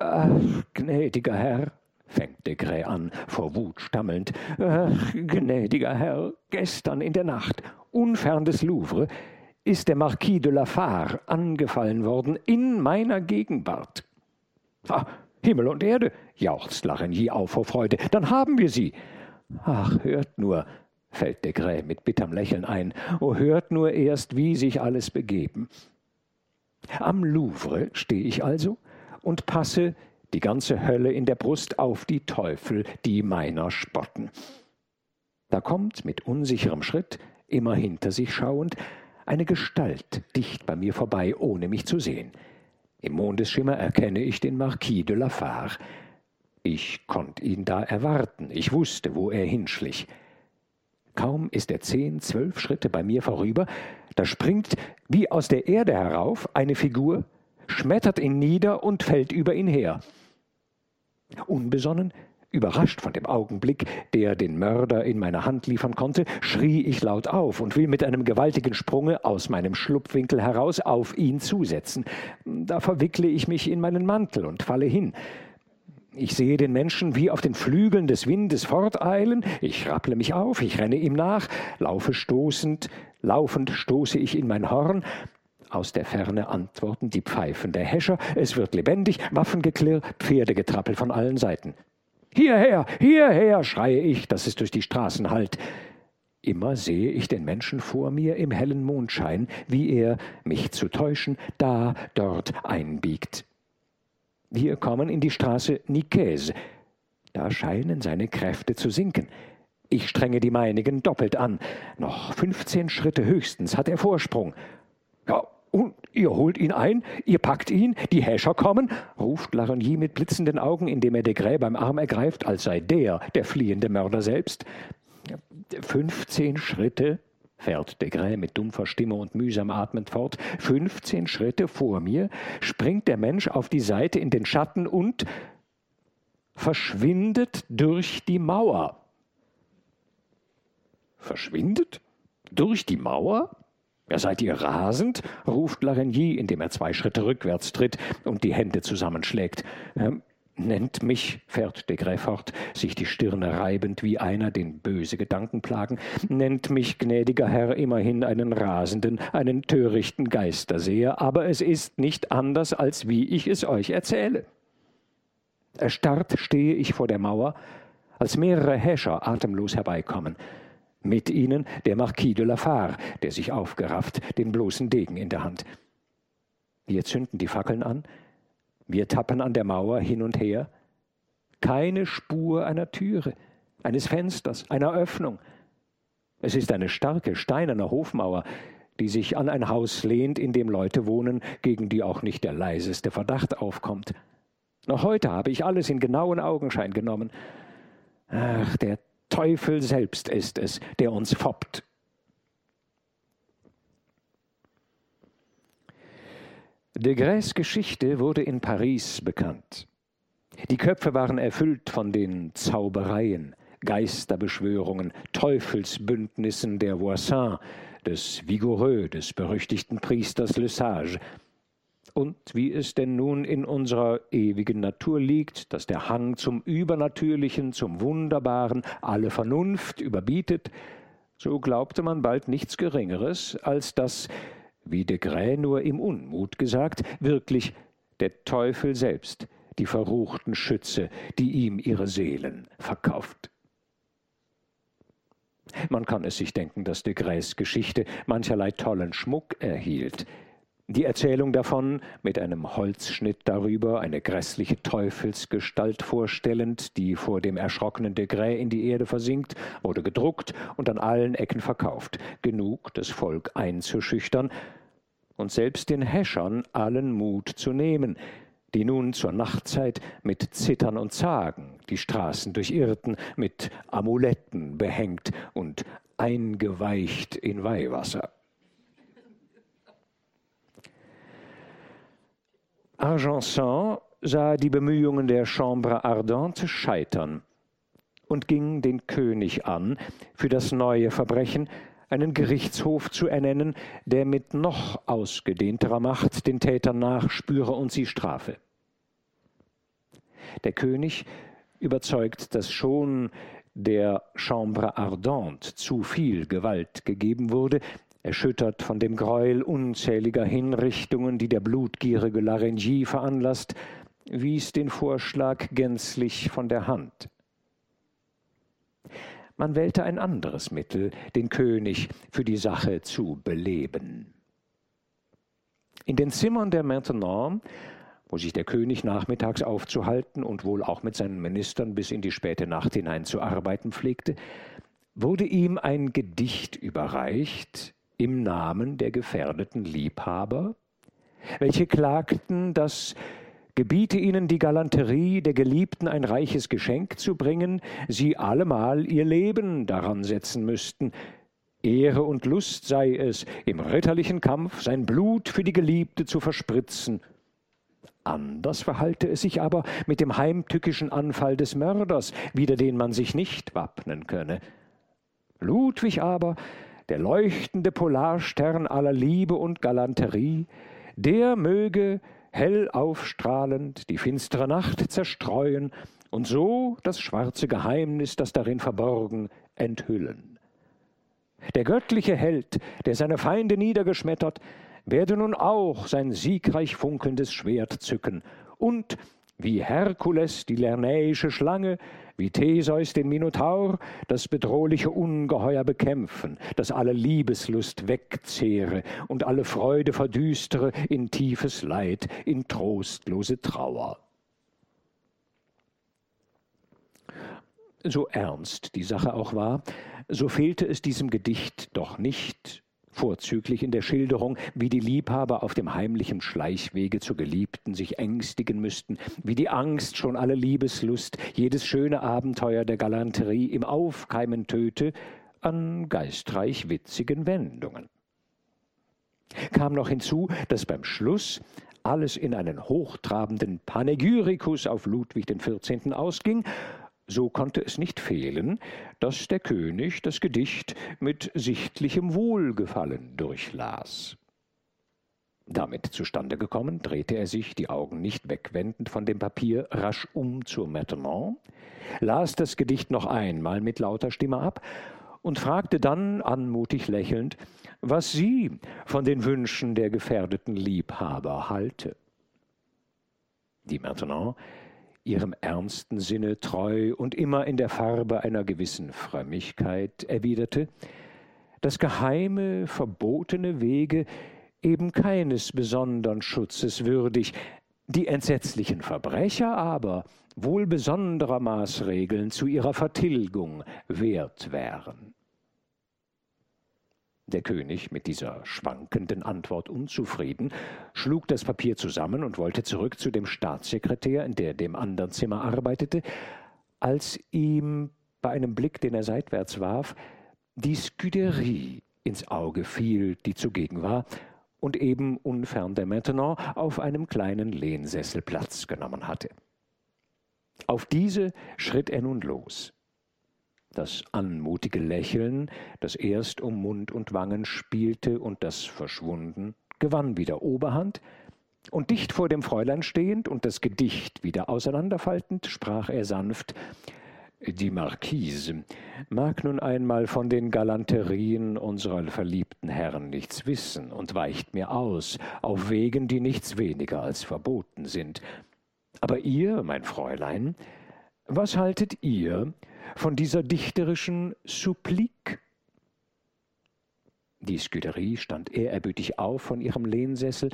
Ach, gnädiger Herr, fängt Degré an, vor Wut stammelnd. Ach, gnädiger Herr, gestern in der Nacht, unfern des Louvre, ist der Marquis de Lafare angefallen worden in meiner Gegenwart. Ah, Himmel und Erde, jauchzt Larigny auf vor Freude, dann haben wir sie. Ach, hört nur, fällt Degré mit bitterem Lächeln ein, oh, hört nur erst, wie sich alles begeben. Am Louvre stehe ich also und passe die ganze Hölle in der Brust auf die Teufel, die meiner spotten. Da kommt mit unsicherem Schritt, immer hinter sich schauend, eine Gestalt dicht bei mir vorbei, ohne mich zu sehen. Im Mondesschimmer erkenne ich den Marquis de Lafare. Ich konnte ihn da erwarten, ich wusste, wo er hinschlich. Kaum ist er zehn, zwölf Schritte bei mir vorüber, da springt wie aus der Erde herauf eine Figur, schmettert ihn nieder und fällt über ihn her. Unbesonnen, überrascht von dem Augenblick, der den Mörder in meine Hand liefern konnte, schrie ich laut auf und will mit einem gewaltigen Sprunge aus meinem Schlupfwinkel heraus auf ihn zusetzen. Da verwickle ich mich in meinen Mantel und falle hin. Ich sehe den Menschen wie auf den Flügeln des Windes forteilen, ich rapple mich auf, ich renne ihm nach, laufe stoßend, laufend stoße ich in mein Horn, aus der Ferne antworten die Pfeifen der Häscher, es wird lebendig, Waffengeklirr, Pferdegetrappel von allen Seiten. Hierher, hierher, schreie ich, dass es durch die Straßen hallt. Immer sehe ich den Menschen vor mir im hellen Mondschein, wie er, mich zu täuschen, da, dort einbiegt. Wir kommen in die Straße Nicaise. Da scheinen seine Kräfte zu sinken. Ich strenge die meinigen doppelt an. Noch fünfzehn Schritte höchstens hat er Vorsprung. Ja, und ihr holt ihn ein, ihr packt ihn, die Häscher kommen, ruft Larigny mit blitzenden Augen, indem er Degré beim Arm ergreift, als sei der der fliehende Mörder selbst. Fünfzehn Schritte, fährt Degré mit dumpfer Stimme und mühsam atmend fort, fünfzehn Schritte vor mir springt der Mensch auf die Seite in den Schatten und verschwindet durch die Mauer. Verschwindet? Durch die Mauer? Seid ihr rasend? ruft Larigny, indem er zwei Schritte rückwärts tritt und die Hände zusammenschlägt. Ähm, nennt mich, fährt de fort, sich die Stirne reibend wie einer, den böse Gedanken plagen, nennt mich, gnädiger Herr, immerhin einen rasenden, einen törichten Geisterseher, aber es ist nicht anders, als wie ich es euch erzähle. Erstarrt stehe ich vor der Mauer, als mehrere Häscher atemlos herbeikommen. Mit ihnen der Marquis de Lafare, der sich aufgerafft, den bloßen Degen in der Hand. Wir zünden die Fackeln an, wir tappen an der Mauer hin und her. Keine Spur einer Türe, eines Fensters, einer Öffnung. Es ist eine starke steinerne Hofmauer, die sich an ein Haus lehnt, in dem Leute wohnen, gegen die auch nicht der leiseste Verdacht aufkommt. Noch heute habe ich alles in genauen Augenschein genommen. Ach, der Teufel selbst ist es, der uns foppt. De Grès Geschichte wurde in Paris bekannt. Die Köpfe waren erfüllt von den Zaubereien, Geisterbeschwörungen, Teufelsbündnissen der Voisin, des Vigoureux, des berüchtigten Priesters Le Sage. Und wie es denn nun in unserer ewigen Natur liegt, dass der Hang zum Übernatürlichen, zum Wunderbaren alle Vernunft überbietet, so glaubte man bald nichts Geringeres, als dass, wie de Grä nur im Unmut gesagt, wirklich der Teufel selbst die verruchten Schütze, die ihm ihre Seelen verkauft. Man kann es sich denken, dass de Grès Geschichte mancherlei tollen Schmuck erhielt. Die Erzählung davon, mit einem Holzschnitt darüber, eine grässliche Teufelsgestalt vorstellend, die vor dem erschrockenen Degré in die Erde versinkt, wurde gedruckt und an allen Ecken verkauft. Genug, das Volk einzuschüchtern und selbst den Häschern allen Mut zu nehmen, die nun zur Nachtzeit mit Zittern und Zagen die Straßen durchirrten, mit Amuletten behängt und eingeweicht in Weihwasser. Argenson sah die Bemühungen der Chambre Ardente scheitern und ging den König an, für das neue Verbrechen einen Gerichtshof zu ernennen, der mit noch ausgedehnterer Macht den Tätern nachspüre und sie strafe. Der König, überzeugt, dass schon der Chambre Ardente zu viel Gewalt gegeben wurde, erschüttert von dem Gräuel unzähliger Hinrichtungen, die der blutgierige Larengie veranlasst, wies den Vorschlag gänzlich von der Hand. Man wählte ein anderes Mittel, den König für die Sache zu beleben. In den Zimmern der Maintenant, wo sich der König nachmittags aufzuhalten und wohl auch mit seinen Ministern bis in die späte Nacht hinein zu arbeiten pflegte, wurde ihm ein Gedicht überreicht, im Namen der gefährdeten Liebhaber, welche klagten, dass gebiete ihnen die Galanterie der Geliebten ein reiches Geschenk zu bringen, sie allemal ihr Leben daran setzen müssten. Ehre und Lust sei es, im ritterlichen Kampf sein Blut für die Geliebte zu verspritzen. Anders verhalte es sich aber mit dem heimtückischen Anfall des Mörders, wider den man sich nicht wappnen könne. Ludwig aber der leuchtende Polarstern aller Liebe und Galanterie, der möge hell aufstrahlend die finstere Nacht zerstreuen und so das schwarze Geheimnis, das darin verborgen, enthüllen. Der göttliche Held, der seine Feinde niedergeschmettert, werde nun auch sein siegreich funkelndes Schwert zücken und wie Herkules die lernäische Schlange, wie Theseus den Minotaur, das bedrohliche Ungeheuer bekämpfen, das alle Liebeslust wegzehre und alle Freude verdüstere in tiefes Leid, in trostlose Trauer. So ernst die Sache auch war, so fehlte es diesem Gedicht doch nicht vorzüglich in der Schilderung, wie die Liebhaber auf dem heimlichen Schleichwege zur Geliebten sich ängstigen müssten, wie die Angst schon alle Liebeslust, jedes schöne Abenteuer der Galanterie im Aufkeimen töte, an geistreich witzigen Wendungen. Kam noch hinzu, dass beim Schluss alles in einen hochtrabenden Panegyrikus auf Ludwig XIV. ausging so konnte es nicht fehlen, dass der König das Gedicht mit sichtlichem Wohlgefallen durchlas. Damit zustande gekommen, drehte er sich, die Augen nicht wegwendend von dem Papier, rasch um zur Maintenant, las das Gedicht noch einmal mit lauter Stimme ab und fragte dann, anmutig lächelnd, was sie von den Wünschen der gefährdeten Liebhaber halte. Die Maintenant ihrem ernsten Sinne treu und immer in der Farbe einer gewissen Frömmigkeit, erwiderte, dass geheime, verbotene Wege eben keines besondern Schutzes würdig, die entsetzlichen Verbrecher aber wohl besonderer Maßregeln zu ihrer Vertilgung wert wären. Der König, mit dieser schwankenden Antwort unzufrieden, schlug das Papier zusammen und wollte zurück zu dem Staatssekretär, der dem anderen Zimmer arbeitete, als ihm bei einem Blick, den er seitwärts warf, die Scuderie ins Auge fiel, die zugegen war und eben unfern der Maintenant auf einem kleinen Lehnsessel Platz genommen hatte. Auf diese schritt er nun los. Das anmutige Lächeln, das erst um Mund und Wangen spielte und das verschwunden, gewann wieder Oberhand, Und dicht vor dem Fräulein stehend und das Gedicht wieder auseinanderfaltend, sprach er sanft Die Marquise mag nun einmal von den Galanterien unserer verliebten Herren nichts wissen und weicht mir aus, auf Wegen, die nichts weniger als verboten sind. Aber ihr, mein Fräulein, was haltet ihr von dieser dichterischen Supplik? Die Scuderie stand ehrerbietig auf von ihrem Lehnsessel,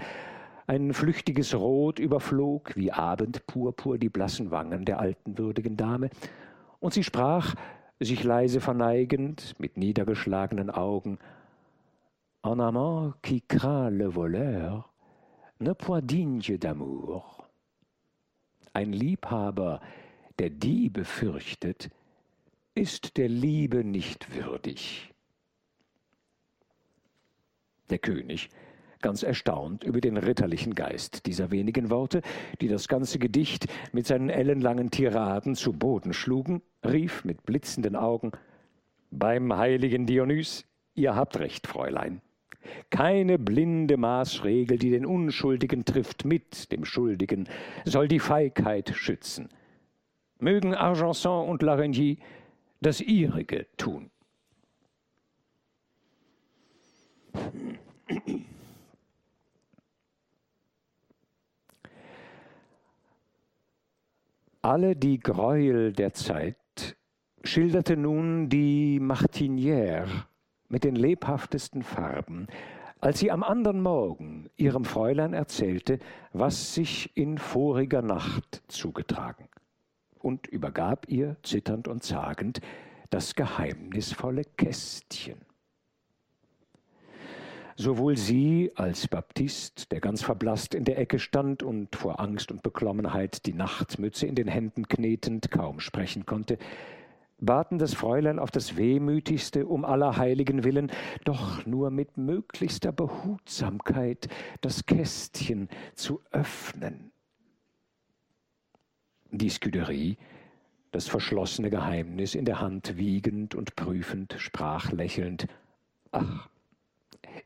ein flüchtiges Rot überflog wie Abendpurpur die blassen Wangen der alten würdigen Dame, und sie sprach, sich leise verneigend, mit niedergeschlagenen Augen, Un amant qui craint le voleur ne point digne d'amour. Ein Liebhaber, der Diebe fürchtet, ist der Liebe nicht würdig. Der König, ganz erstaunt über den ritterlichen Geist dieser wenigen Worte, die das ganze Gedicht mit seinen ellenlangen Tiraden zu Boden schlugen, rief mit blitzenden Augen Beim heiligen Dionys, ihr habt recht, Fräulein. Keine blinde Maßregel, die den Unschuldigen trifft mit dem Schuldigen, soll die Feigheit schützen. Mögen Argenson und Larigny das ihrige tun. Alle die Gräuel der Zeit schilderte nun die Martinière mit den lebhaftesten Farben, als sie am andern Morgen ihrem Fräulein erzählte, was sich in voriger Nacht zugetragen, und übergab ihr, zitternd und zagend, das geheimnisvolle Kästchen. Sowohl sie als Baptist, der ganz verblasst in der Ecke stand und vor Angst und Beklommenheit die Nachtmütze in den Händen knetend kaum sprechen konnte, baten das Fräulein auf das Wehmütigste um aller Heiligen willen, doch nur mit möglichster Behutsamkeit das Kästchen zu öffnen. Die Scuderie, das verschlossene Geheimnis in der Hand wiegend und prüfend, sprach lächelnd Ach,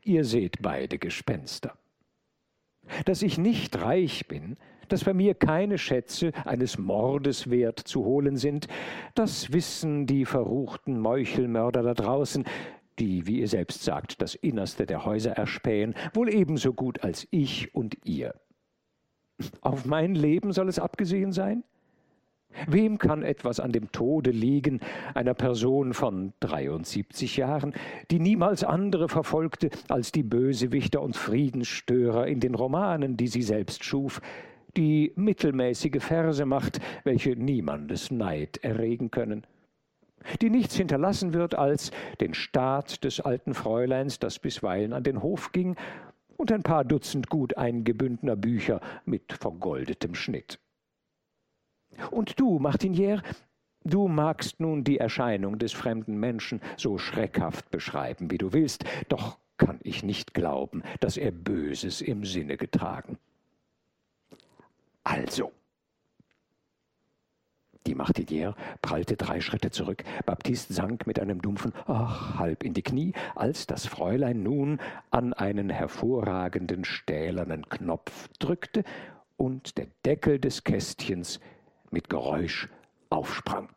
ihr seht beide Gespenster. Dass ich nicht reich bin, dass bei mir keine Schätze eines Mordes wert zu holen sind, das wissen die verruchten Meuchelmörder da draußen, die, wie ihr selbst sagt, das Innerste der Häuser erspähen, wohl ebenso gut als ich und ihr. Auf mein Leben soll es abgesehen sein? Wem kann etwas an dem Tode liegen, einer Person von 73 Jahren, die niemals andere verfolgte als die Bösewichter und Friedensstörer in den Romanen, die sie selbst schuf, die mittelmäßige Verse macht, welche niemandes Neid erregen können, die nichts hinterlassen wird als den Staat des alten Fräuleins, das bisweilen an den Hof ging, und ein paar Dutzend gut eingebündener Bücher mit vergoldetem Schnitt. Und du, Martinière, du magst nun die Erscheinung des fremden Menschen so schreckhaft beschreiben, wie du willst, doch kann ich nicht glauben, dass er Böses im Sinne getragen. Also. Die Martinière prallte drei Schritte zurück. Baptiste sank mit einem dumpfen Ach halb in die Knie, als das Fräulein nun an einen hervorragenden stählernen Knopf drückte und der Deckel des Kästchens mit Geräusch aufsprang.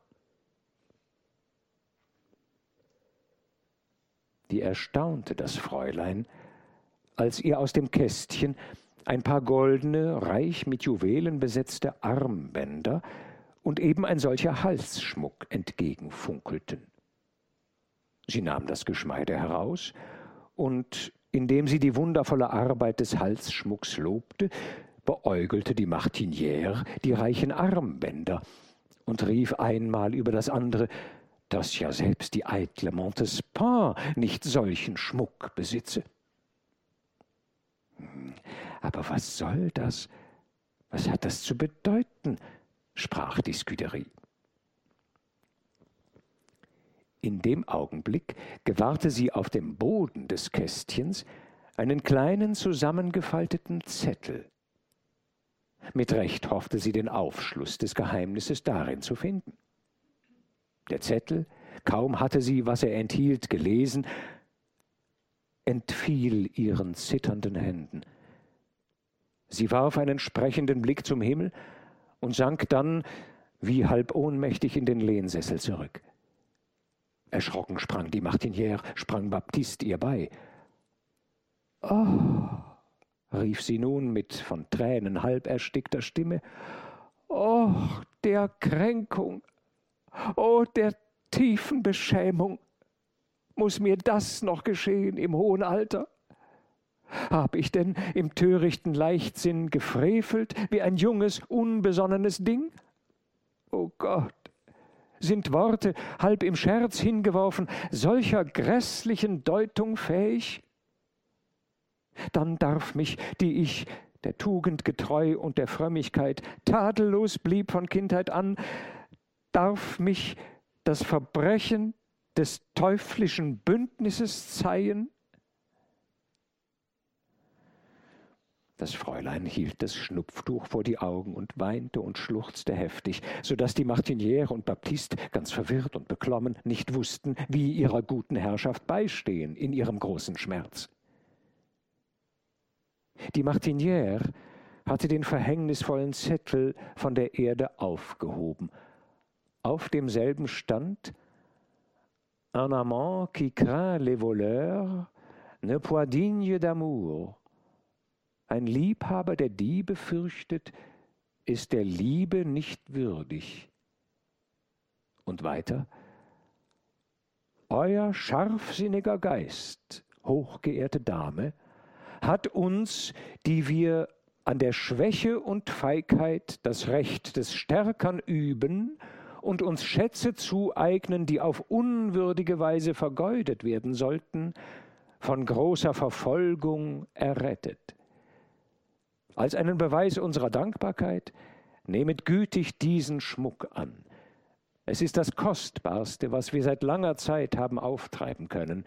Die erstaunte das Fräulein, als ihr aus dem Kästchen ein paar goldene, reich mit Juwelen besetzte Armbänder und eben ein solcher Halsschmuck entgegenfunkelten. Sie nahm das Geschmeide heraus und, indem sie die wundervolle Arbeit des Halsschmucks lobte, beäugelte die Martinière die reichen Armbänder und rief einmal über das andere, dass ja selbst die eitle Montespan nicht solchen Schmuck besitze. Aber was soll das? Was hat das zu bedeuten? sprach die Scuderie. In dem Augenblick gewahrte sie auf dem Boden des Kästchens einen kleinen zusammengefalteten Zettel. Mit Recht hoffte sie den Aufschluss des Geheimnisses darin zu finden. Der Zettel, kaum hatte sie, was er enthielt, gelesen, entfiel ihren zitternden Händen Sie warf einen sprechenden Blick zum Himmel und sank dann wie halb ohnmächtig in den Lehnsessel zurück. Erschrocken sprang die Martinière, sprang Baptiste ihr bei. Oh, rief sie nun mit von Tränen halb erstickter Stimme, oh, der Kränkung, oh, der tiefen Beschämung, muss mir das noch geschehen im hohen Alter? Hab ich denn im törichten Leichtsinn gefrevelt wie ein junges, unbesonnenes Ding? O oh Gott, sind Worte, halb im Scherz hingeworfen, solcher grässlichen Deutung fähig? Dann darf mich, die ich der Tugend getreu und der Frömmigkeit tadellos blieb von Kindheit an, darf mich das Verbrechen des teuflischen Bündnisses zeihen? Das Fräulein hielt das Schnupftuch vor die Augen und weinte und schluchzte heftig, so dass die Martiniere und Baptiste, ganz verwirrt und beklommen, nicht wussten, wie ihrer guten Herrschaft beistehen in ihrem großen Schmerz. Die Martiniere hatte den verhängnisvollen Zettel von der Erde aufgehoben. Auf demselben stand Un amant qui craint les voleurs ne point digne d'amour. Ein Liebhaber, der Diebe fürchtet, ist der Liebe nicht würdig. Und weiter, Euer scharfsinniger Geist, hochgeehrte Dame, hat uns, die wir an der Schwäche und Feigheit das Recht des Stärkern üben und uns Schätze zueignen, die auf unwürdige Weise vergeudet werden sollten, von großer Verfolgung errettet. Als einen Beweis unserer Dankbarkeit nehmet gütig diesen Schmuck an. Es ist das Kostbarste, was wir seit langer Zeit haben auftreiben können.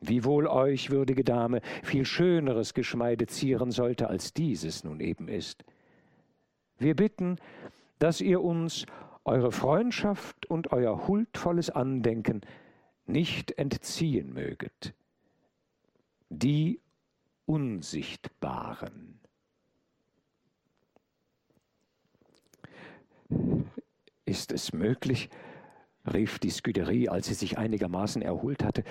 Wie wohl euch, würdige Dame, viel schöneres Geschmeide zieren sollte, als dieses nun eben ist. Wir bitten, dass ihr uns eure Freundschaft und euer huldvolles Andenken nicht entziehen möget. Die Unsichtbaren. Ist es möglich, rief die Scuderie, als sie sich einigermaßen erholt hatte,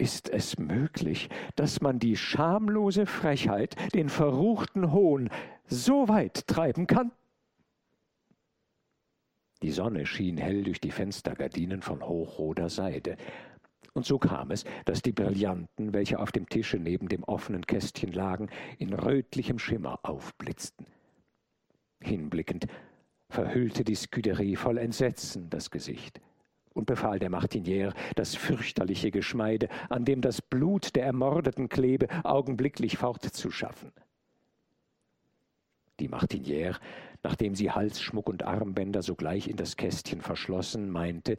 ist es möglich, dass man die schamlose Frechheit, den verruchten Hohn so weit treiben kann? Die Sonne schien hell durch die Fenstergardinen von hochroter Seide. Und so kam es, dass die Brillanten, welche auf dem Tische neben dem offenen Kästchen lagen, in rötlichem Schimmer aufblitzten. Hinblickend verhüllte die Scuderie voll Entsetzen das Gesicht und befahl der Martiniere, das fürchterliche Geschmeide, an dem das Blut der Ermordeten klebe, augenblicklich fortzuschaffen. Die Martiniere, nachdem sie Halsschmuck und Armbänder sogleich in das Kästchen verschlossen, meinte,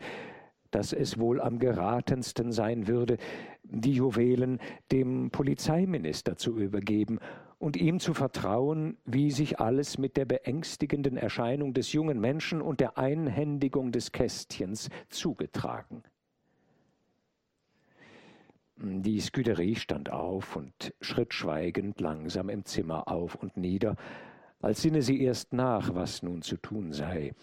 dass es wohl am geratensten sein würde, die Juwelen dem Polizeiminister zu übergeben und ihm zu vertrauen, wie sich alles mit der beängstigenden Erscheinung des jungen Menschen und der Einhändigung des Kästchens zugetragen. Die Scuderie stand auf und schritt schweigend langsam im Zimmer auf und nieder, als sinne sie erst nach, was nun zu tun sei.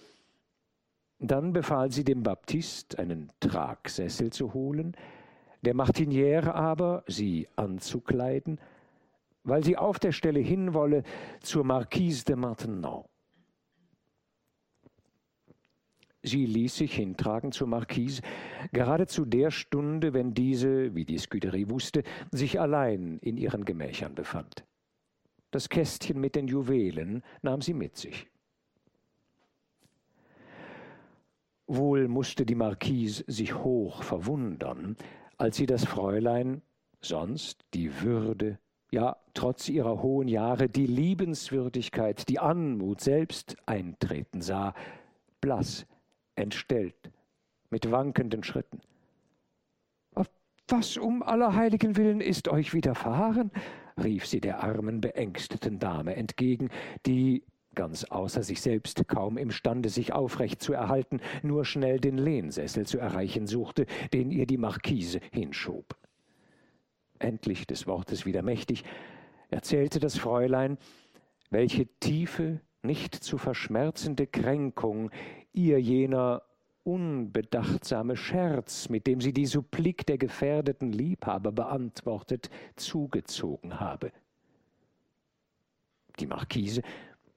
Dann befahl sie dem Baptist, einen Tragsessel zu holen, der Martiniere aber, sie anzukleiden, weil sie auf der Stelle hinwolle zur Marquise de Maintenon. Sie ließ sich hintragen zur Marquise, gerade zu der Stunde, wenn diese, wie die Scuderie wusste, sich allein in ihren Gemächern befand. Das Kästchen mit den Juwelen nahm sie mit sich. Wohl musste die Marquise sich hoch verwundern, als sie das Fräulein, sonst die Würde, ja trotz ihrer hohen Jahre die Liebenswürdigkeit, die Anmut selbst eintreten sah, blass, entstellt, mit wankenden Schritten. Was um aller Heiligen willen ist euch widerfahren? rief sie der armen, beängsteten Dame entgegen, die, ganz außer sich selbst, kaum imstande, sich aufrecht zu erhalten, nur schnell den Lehnsessel zu erreichen suchte, den ihr die Marquise hinschob endlich des Wortes wieder mächtig, erzählte das Fräulein, welche tiefe, nicht zu verschmerzende Kränkung ihr jener unbedachtsame Scherz, mit dem sie die Supplik der gefährdeten Liebhaber beantwortet, zugezogen habe. Die Marquise,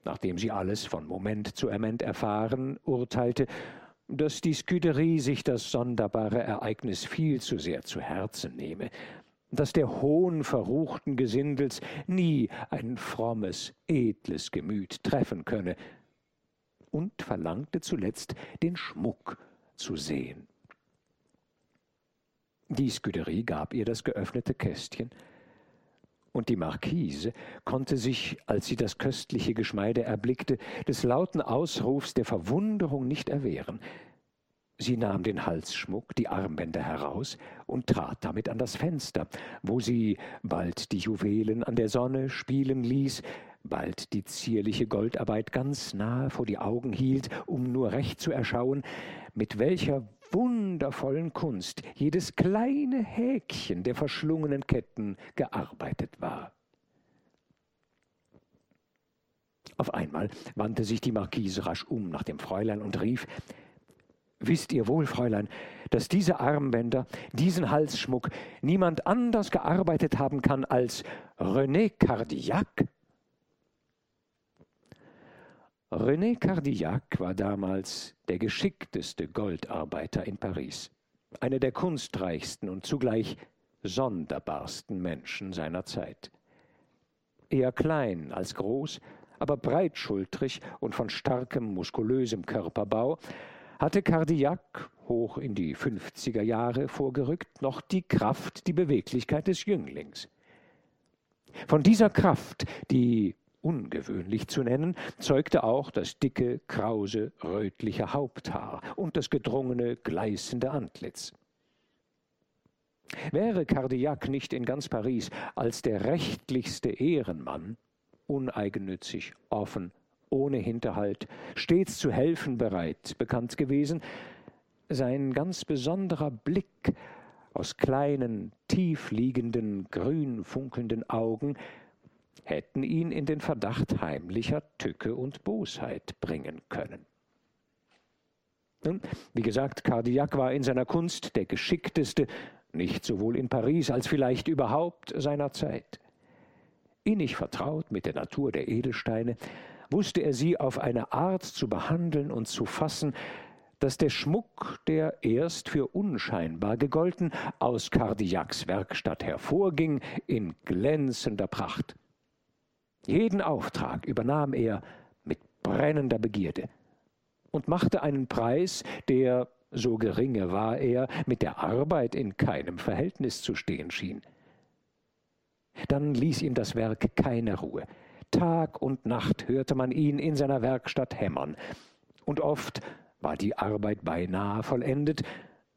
nachdem sie alles von Moment zu Moment erfahren, urteilte, dass die Scuderie sich das sonderbare Ereignis viel zu sehr zu Herzen nehme, dass der Hohn verruchten Gesindels nie ein frommes, edles Gemüt treffen könne, und verlangte zuletzt den Schmuck zu sehen. Die Scuderie gab ihr das geöffnete Kästchen, und die Marquise konnte sich, als sie das köstliche Geschmeide erblickte, des lauten Ausrufs der Verwunderung nicht erwehren. Sie nahm den Halsschmuck, die Armbänder heraus und trat damit an das Fenster, wo sie bald die Juwelen an der Sonne spielen ließ, bald die zierliche Goldarbeit ganz nahe vor die Augen hielt, um nur recht zu erschauen, mit welcher wundervollen Kunst jedes kleine Häkchen der verschlungenen Ketten gearbeitet war. Auf einmal wandte sich die Marquise rasch um nach dem Fräulein und rief Wisst ihr wohl, Fräulein, dass diese Armbänder, diesen Halsschmuck niemand anders gearbeitet haben kann als René Cardillac? René Cardillac war damals der geschickteste Goldarbeiter in Paris, einer der kunstreichsten und zugleich sonderbarsten Menschen seiner Zeit. Eher klein als groß, aber breitschultrig und von starkem, muskulösem Körperbau, hatte Cardillac, hoch in die 50er Jahre vorgerückt, noch die Kraft, die Beweglichkeit des Jünglings. Von dieser Kraft, die ungewöhnlich zu nennen, zeugte auch das dicke, krause, rötliche Haupthaar und das gedrungene, gleißende Antlitz. Wäre Cardillac nicht in ganz Paris als der rechtlichste Ehrenmann, uneigennützig, offen, ohne Hinterhalt, stets zu helfen bereit, bekannt gewesen, sein ganz besonderer Blick aus kleinen, tief liegenden, grün funkelnden Augen hätten ihn in den Verdacht heimlicher Tücke und Bosheit bringen können. Wie gesagt, Cardillac war in seiner Kunst der geschickteste, nicht sowohl in Paris als vielleicht überhaupt seiner Zeit. Innig vertraut mit der Natur der Edelsteine, wusste er sie auf eine Art zu behandeln und zu fassen, dass der Schmuck, der erst für unscheinbar gegolten, aus Cardillacs Werkstatt hervorging, in glänzender Pracht. Jeden Auftrag übernahm er mit brennender Begierde und machte einen Preis, der, so geringe war er, mit der Arbeit in keinem Verhältnis zu stehen schien. Dann ließ ihm das Werk keine Ruhe. Tag und Nacht hörte man ihn in seiner Werkstatt hämmern, und oft war die Arbeit beinahe vollendet,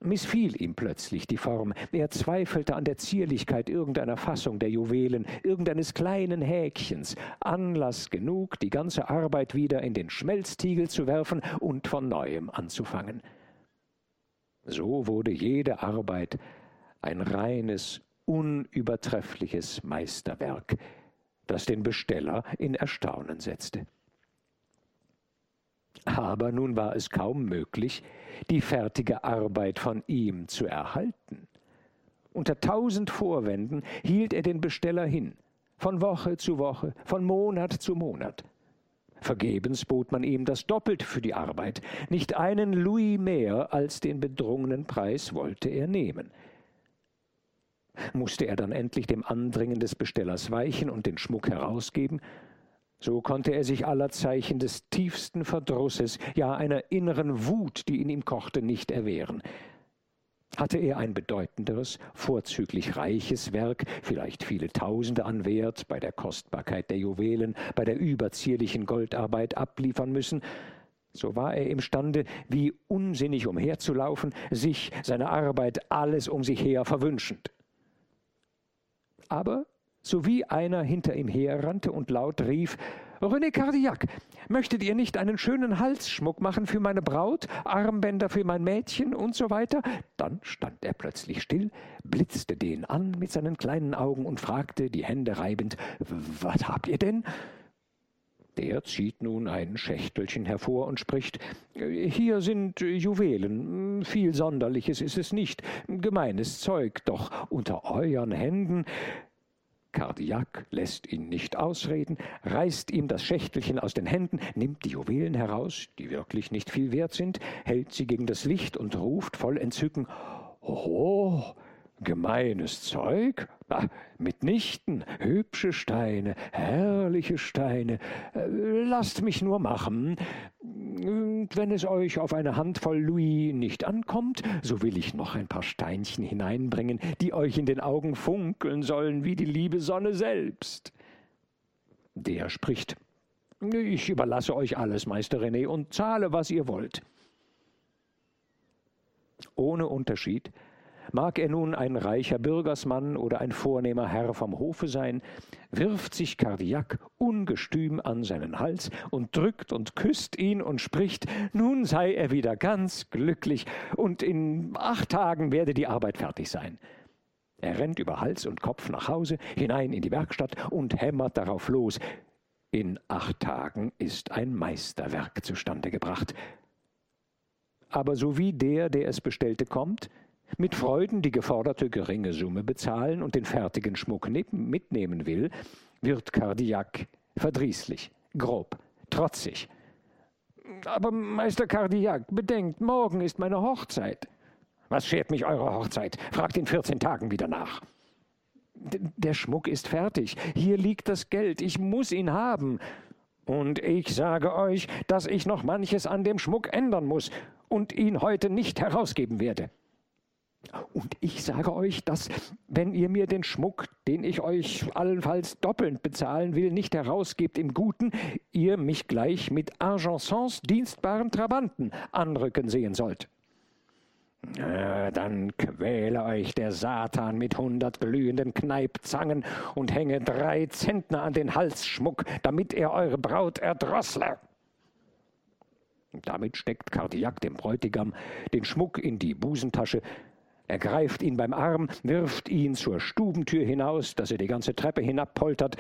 missfiel ihm plötzlich die Form. Er zweifelte an der Zierlichkeit irgendeiner Fassung der Juwelen, irgendeines kleinen Häkchens. Anlass genug, die ganze Arbeit wieder in den Schmelztiegel zu werfen und von neuem anzufangen. So wurde jede Arbeit ein reines, unübertreffliches Meisterwerk, das den Besteller in Erstaunen setzte. Aber nun war es kaum möglich, die fertige Arbeit von ihm zu erhalten. Unter tausend Vorwänden hielt er den Besteller hin, von Woche zu Woche, von Monat zu Monat. Vergebens bot man ihm das Doppelte für die Arbeit, nicht einen Louis mehr als den bedrungenen Preis wollte er nehmen. Musste er dann endlich dem Andringen des Bestellers weichen und den Schmuck herausgeben, so konnte er sich aller Zeichen des tiefsten Verdrusses, ja einer inneren Wut, die in ihm kochte, nicht erwehren. Hatte er ein bedeutenderes, vorzüglich reiches Werk, vielleicht viele Tausende an Wert, bei der Kostbarkeit der Juwelen, bei der überzierlichen Goldarbeit abliefern müssen, so war er imstande, wie unsinnig umherzulaufen, sich, seine Arbeit, alles um sich her verwünschend. Aber sowie einer hinter ihm herrannte und laut rief René Cardillac, möchtet ihr nicht einen schönen Halsschmuck machen für meine Braut, Armbänder für mein Mädchen und so weiter? Dann stand er plötzlich still, blitzte den an mit seinen kleinen Augen und fragte, die Hände reibend, was habt ihr denn? Der zieht nun ein Schächtelchen hervor und spricht Hier sind Juwelen, viel Sonderliches ist es nicht, gemeines Zeug, doch unter euren Händen Kardiak lässt ihn nicht ausreden, reißt ihm das Schächtelchen aus den Händen, nimmt die Juwelen heraus, die wirklich nicht viel wert sind, hält sie gegen das Licht und ruft voll Entzücken Oh, Gemeines Zeug? Ah, mitnichten. Hübsche Steine, herrliche Steine. Äh, lasst mich nur machen. Wenn es euch auf eine Handvoll Louis nicht ankommt, so will ich noch ein paar Steinchen hineinbringen, die euch in den Augen funkeln sollen wie die liebe Sonne selbst. Der spricht. Ich überlasse euch alles, Meister René, und zahle, was ihr wollt. Ohne Unterschied Mag er nun ein reicher Bürgersmann oder ein vornehmer Herr vom Hofe sein, wirft sich Kardiak ungestüm an seinen Hals und drückt und küsst ihn und spricht, nun sei er wieder ganz glücklich und in acht Tagen werde die Arbeit fertig sein. Er rennt über Hals und Kopf nach Hause, hinein in die Werkstatt und hämmert darauf los. In acht Tagen ist ein Meisterwerk zustande gebracht. Aber so wie der, der es bestellte, kommt, mit Freuden die geforderte geringe Summe bezahlen und den fertigen Schmuck mitnehmen will, wird Kardiak verdrießlich, grob, trotzig. Aber Meister Kardiak, bedenkt, morgen ist meine Hochzeit. Was schert mich eure Hochzeit? Fragt in vierzehn Tagen wieder nach. Der Schmuck ist fertig. Hier liegt das Geld. Ich muss ihn haben. Und ich sage euch, dass ich noch manches an dem Schmuck ändern muss und ihn heute nicht herausgeben werde. Und ich sage euch, dass, wenn ihr mir den Schmuck, den ich euch allenfalls doppelt bezahlen will, nicht herausgebt im Guten, ihr mich gleich mit Argensons dienstbaren Trabanten anrücken sehen sollt. Äh, dann quäle euch der Satan mit hundert glühenden Kneipzangen und hänge drei Zentner an den Halsschmuck, damit er eure Braut erdrossle. Damit steckt Kardiak dem Bräutigam den Schmuck in die Busentasche, er greift ihn beim Arm, wirft ihn zur Stubentür hinaus, dass er die ganze Treppe hinappoltert,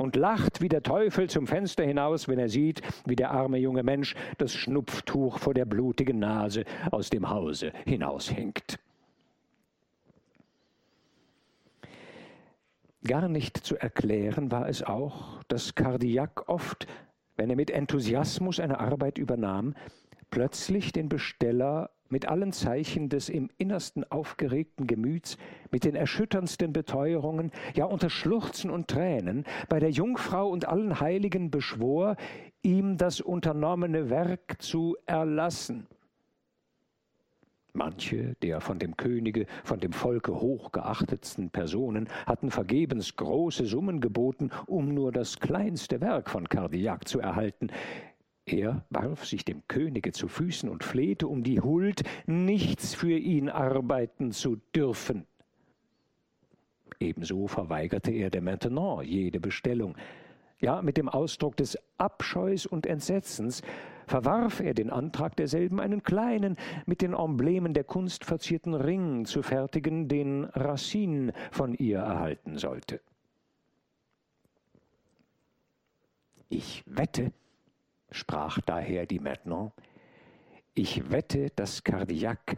und lacht wie der Teufel zum Fenster hinaus, wenn er sieht, wie der arme junge Mensch das Schnupftuch vor der blutigen Nase aus dem Hause hinaushängt. Gar nicht zu erklären war es auch, dass Kardiak oft, wenn er mit Enthusiasmus eine Arbeit übernahm, plötzlich den Besteller mit allen Zeichen des im Innersten aufgeregten Gemüts, mit den erschütterndsten Beteuerungen, ja unter Schluchzen und Tränen, bei der Jungfrau und allen Heiligen beschwor, ihm das unternommene Werk zu erlassen. Manche der von dem Könige, von dem Volke hochgeachtetsten Personen hatten vergebens große Summen geboten, um nur das kleinste Werk von Kardiak zu erhalten, er warf sich dem Könige zu Füßen und flehte um die Huld, nichts für ihn arbeiten zu dürfen. Ebenso verweigerte er der Maintenant jede Bestellung. Ja, mit dem Ausdruck des Abscheus und Entsetzens verwarf er den Antrag derselben, einen kleinen, mit den Emblemen der Kunst verzierten Ring zu fertigen, den Racine von ihr erhalten sollte. Ich wette, sprach daher die Maintenant, ich wette, dass Cardillac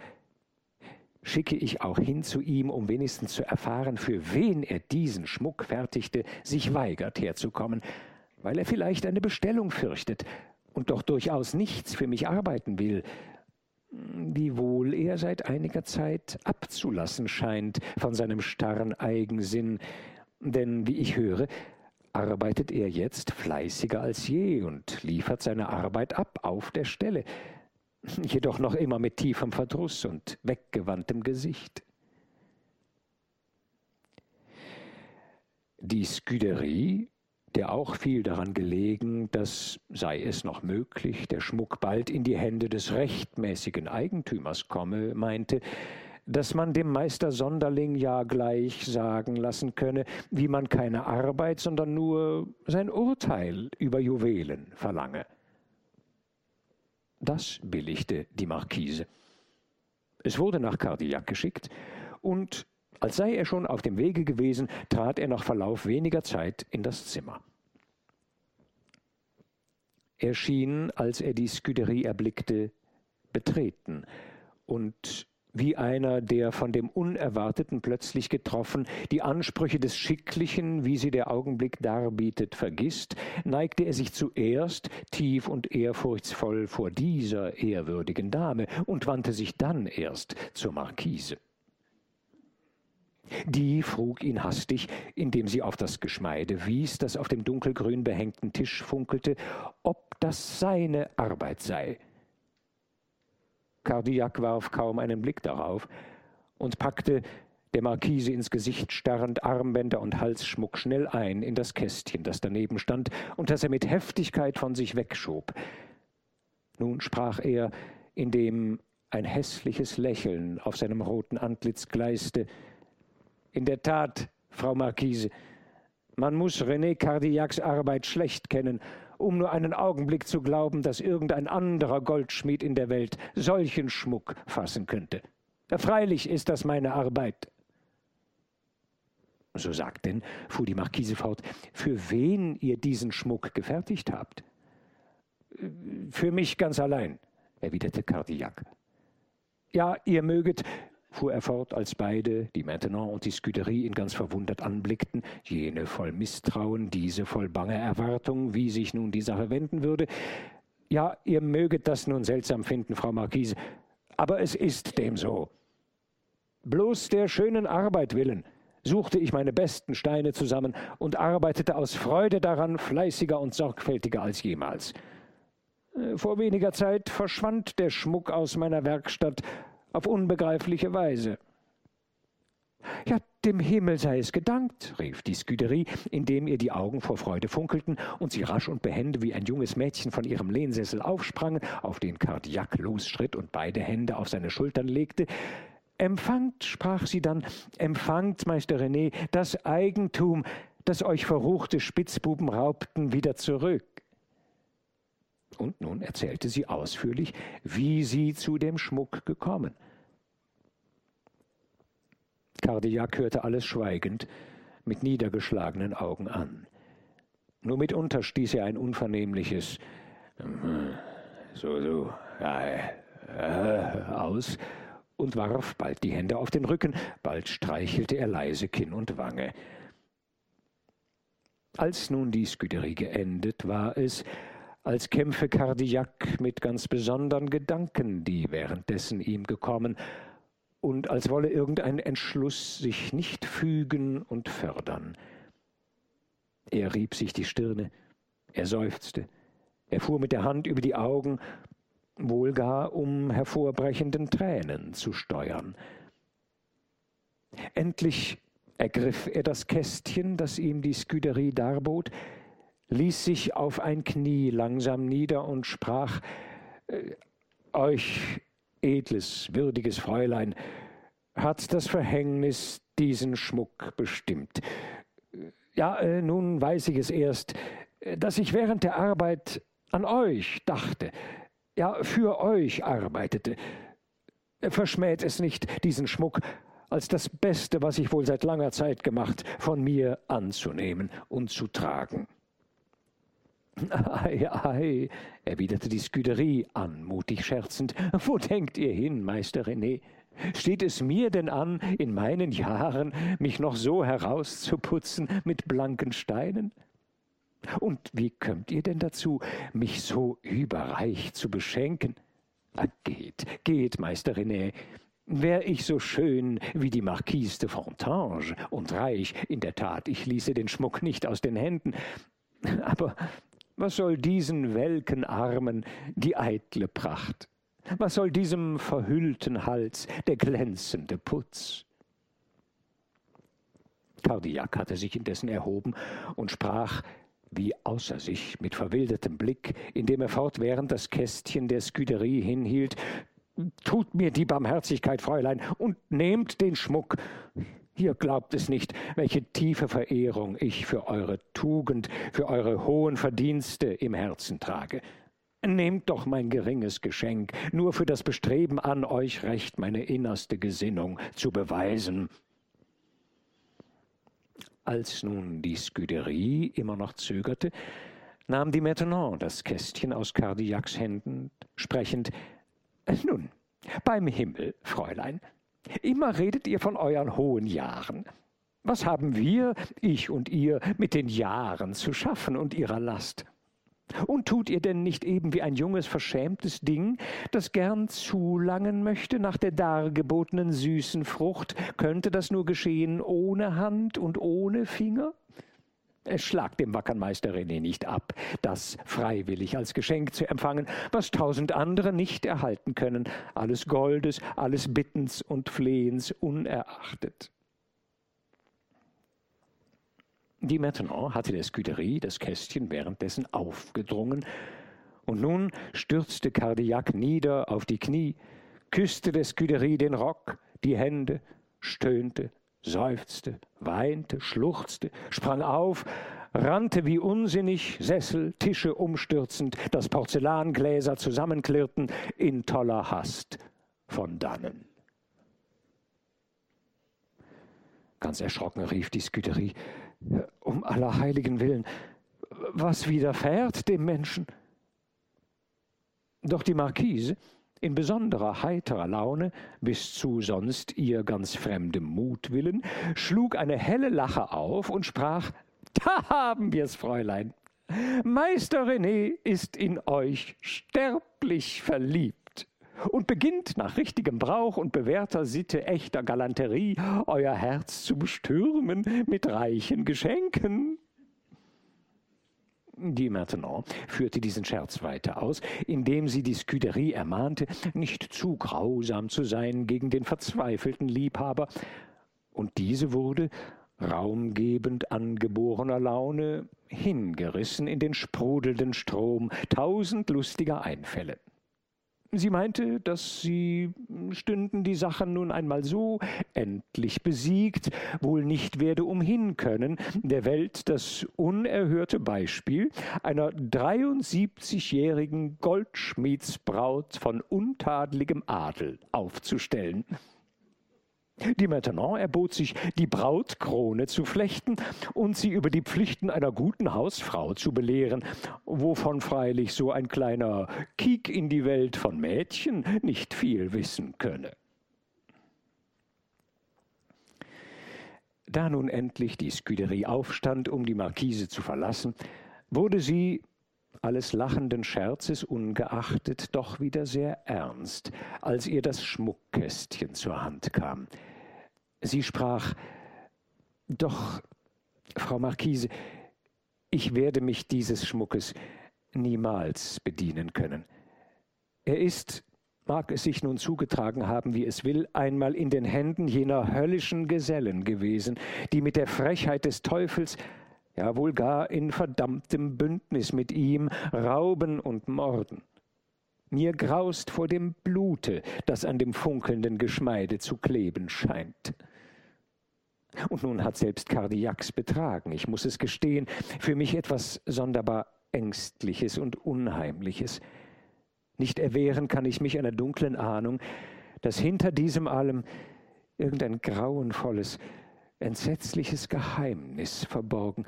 schicke ich auch hin zu ihm, um wenigstens zu erfahren, für wen er diesen Schmuck fertigte, sich weigert herzukommen, weil er vielleicht eine Bestellung fürchtet und doch durchaus nichts für mich arbeiten will, wiewohl er seit einiger Zeit abzulassen scheint von seinem starren Eigensinn, denn wie ich höre, arbeitet er jetzt fleißiger als je und liefert seine Arbeit ab auf der Stelle, jedoch noch immer mit tiefem Verdruss und weggewandtem Gesicht. Die Scuderie, der auch viel daran gelegen, dass, sei es noch möglich, der Schmuck bald in die Hände des rechtmäßigen Eigentümers komme, meinte, dass man dem Meister Sonderling ja gleich sagen lassen könne, wie man keine Arbeit, sondern nur sein Urteil über Juwelen verlange. Das billigte die Marquise. Es wurde nach Cardillac geschickt, und als sei er schon auf dem Wege gewesen, trat er nach Verlauf weniger Zeit in das Zimmer. Er schien, als er die Scuderie erblickte, betreten und wie einer, der von dem Unerwarteten plötzlich getroffen, die Ansprüche des Schicklichen, wie sie der Augenblick darbietet, vergisst, neigte er sich zuerst tief und ehrfurchtsvoll vor dieser ehrwürdigen Dame und wandte sich dann erst zur Marquise. Die frug ihn hastig, indem sie auf das Geschmeide wies, das auf dem dunkelgrün behängten Tisch funkelte, ob das seine Arbeit sei. Cardillac warf kaum einen Blick darauf und packte, der Marquise ins Gesicht starrend, Armbänder und Halsschmuck schnell ein in das Kästchen, das daneben stand und das er mit Heftigkeit von sich wegschob. Nun sprach er, indem ein hässliches Lächeln auf seinem roten Antlitz gleiste. In der Tat, Frau Marquise, man muss René Cardillacs Arbeit schlecht kennen, um nur einen Augenblick zu glauben, dass irgendein anderer Goldschmied in der Welt solchen Schmuck fassen könnte. Freilich ist das meine Arbeit. So sagt denn, fuhr die Marquise fort, für wen ihr diesen Schmuck gefertigt habt. Für mich ganz allein, erwiderte Cardillac. Ja, ihr möget, fuhr er fort, als beide, die Maintenant und die Scuderie, ihn ganz verwundert anblickten, jene voll Misstrauen, diese voll banger Erwartung, wie sich nun die Sache wenden würde. Ja, ihr möget das nun seltsam finden, Frau Marquise, aber es ist dem so. Bloß der schönen Arbeit willen suchte ich meine besten Steine zusammen und arbeitete aus Freude daran fleißiger und sorgfältiger als jemals. Äh, vor weniger Zeit verschwand der Schmuck aus meiner Werkstatt, auf unbegreifliche Weise. Ja, dem Himmel sei es gedankt, rief die Scuderie, indem ihr die Augen vor Freude funkelten und sie rasch und behende wie ein junges Mädchen von ihrem Lehnsessel aufsprang, auf den Kardiak losschritt und beide Hände auf seine Schultern legte. Empfangt, sprach sie dann, empfangt, Meister René, das Eigentum, das euch verruchte Spitzbuben raubten, wieder zurück. Und nun erzählte sie ausführlich, wie sie zu dem Schmuck gekommen. Cardillac hörte alles schweigend, mit niedergeschlagenen Augen an. Nur mitunter stieß er ein unvernehmliches hm, so, so, äh, aus und warf bald die Hände auf den Rücken, bald streichelte er leise Kinn und Wange. Als nun die Scuderie geendet, war es, als kämpfe Cardillac mit ganz besonderen Gedanken, die währenddessen ihm gekommen, und als wolle irgendein Entschluss sich nicht fügen und fördern. Er rieb sich die Stirne, er seufzte, er fuhr mit der Hand über die Augen, wohl gar um hervorbrechenden Tränen zu steuern. Endlich ergriff er das Kästchen, das ihm die Scuderie darbot, ließ sich auf ein Knie langsam nieder und sprach äh, Euch, edles, würdiges Fräulein, hat das Verhängnis diesen Schmuck bestimmt. Ja, äh, nun weiß ich es erst, dass ich während der Arbeit an euch dachte, ja, für euch arbeitete. Verschmäht es nicht, diesen Schmuck als das Beste, was ich wohl seit langer Zeit gemacht, von mir anzunehmen und zu tragen. Ei, ei, erwiderte die Scuderie anmutig scherzend, wo denkt ihr hin, Meister René? Steht es mir denn an, in meinen Jahren mich noch so herauszuputzen mit blanken Steinen? Und wie kommt ihr denn dazu, mich so überreich zu beschenken? Ah, geht, geht, Meister René. Wär ich so schön wie die Marquise de Fontange und reich, in der Tat, ich ließe den Schmuck nicht aus den Händen. Aber was soll diesen welken Armen die eitle Pracht? Was soll diesem verhüllten Hals der glänzende Putz? Cardillac hatte sich indessen erhoben und sprach wie außer sich mit verwildertem Blick, indem er fortwährend das Kästchen der Scuderie hinhielt. Tut mir die Barmherzigkeit, Fräulein, und nehmt den Schmuck. Ihr glaubt es nicht, welche tiefe Verehrung ich für eure Tugend, für eure hohen Verdienste im Herzen trage. Nehmt doch mein geringes Geschenk, nur für das Bestreben an euch recht meine innerste Gesinnung zu beweisen. Als nun die Scuderie immer noch zögerte, nahm die Maintenant das Kästchen aus Cardiacs Händen, sprechend Nun, beim Himmel, Fräulein, immer redet ihr von euren hohen Jahren. Was haben wir, ich und ihr, mit den Jahren zu schaffen und ihrer Last? Und tut ihr denn nicht eben wie ein junges, verschämtes Ding, das gern zulangen möchte nach der dargebotenen süßen Frucht, könnte das nur geschehen ohne Hand und ohne Finger? Es schlagt dem wackern Meister René nicht ab, das freiwillig als Geschenk zu empfangen, was tausend andere nicht erhalten können, alles Goldes, alles Bittens und Flehens unerachtet. Die Maintenant hatte der Scuderie das Kästchen währenddessen aufgedrungen, und nun stürzte Cardillac nieder auf die Knie, küsste der Scuderie den Rock, die Hände, stöhnte, seufzte, weinte, schluchzte, sprang auf, rannte wie unsinnig, Sessel, Tische umstürzend, dass Porzellangläser zusammenklirrten, in toller Hast von dannen. Ganz erschrocken rief die Scuderie, um aller Heiligen willen, was widerfährt dem Menschen? Doch die Marquise, in besonderer heiterer Laune, bis zu sonst ihr ganz fremdem Mutwillen, schlug eine helle Lache auf und sprach, da haben wir's, Fräulein. Meister René ist in euch sterblich verliebt und beginnt nach richtigem Brauch und bewährter Sitte echter Galanterie euer Herz zu bestürmen mit reichen Geschenken. Die Maintenant führte diesen Scherz weiter aus, indem sie die Scuderie ermahnte, nicht zu grausam zu sein gegen den verzweifelten Liebhaber, und diese wurde, raumgebend angeborener Laune, hingerissen in den sprudelnden Strom tausend lustiger Einfälle. Sie meinte, dass sie stünden die Sachen nun einmal so endlich besiegt, wohl nicht werde umhin können, der Welt das unerhörte Beispiel einer 73-jährigen Goldschmiedsbraut von untadligem Adel aufzustellen. Die Maintenant erbot sich, die Brautkrone zu flechten und sie über die Pflichten einer guten Hausfrau zu belehren, wovon freilich so ein kleiner Kiek in die Welt von Mädchen nicht viel wissen könne. Da nun endlich die Scuderie aufstand, um die Markise zu verlassen, wurde sie, alles lachenden Scherzes ungeachtet, doch wieder sehr ernst, als ihr das Schmuckkästchen zur Hand kam. Sie sprach, doch, Frau Marquise, ich werde mich dieses Schmuckes niemals bedienen können. Er ist, mag es sich nun zugetragen haben, wie es will, einmal in den Händen jener höllischen Gesellen gewesen, die mit der Frechheit des Teufels, ja wohl gar in verdammtem Bündnis mit ihm, rauben und morden. Mir graust vor dem Blute, das an dem funkelnden Geschmeide zu kleben scheint. Und nun hat selbst Kardiax betragen, ich muss es gestehen, für mich etwas sonderbar Ängstliches und Unheimliches. Nicht erwehren kann ich mich einer dunklen Ahnung, dass hinter diesem allem irgendein grauenvolles, entsetzliches Geheimnis verborgen.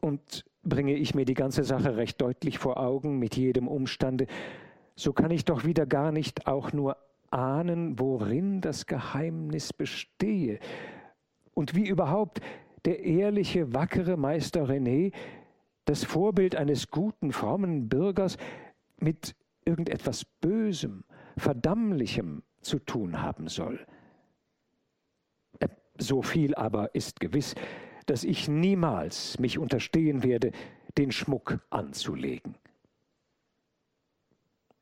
Und bringe ich mir die ganze Sache recht deutlich vor Augen mit jedem Umstande, so kann ich doch wieder gar nicht auch nur ahnen, worin das Geheimnis bestehe, und wie überhaupt der ehrliche, wackere Meister René, das Vorbild eines guten, frommen Bürgers, mit irgendetwas Bösem, Verdammlichem zu tun haben soll. Äh, so viel aber ist gewiss, dass ich niemals mich unterstehen werde, den Schmuck anzulegen.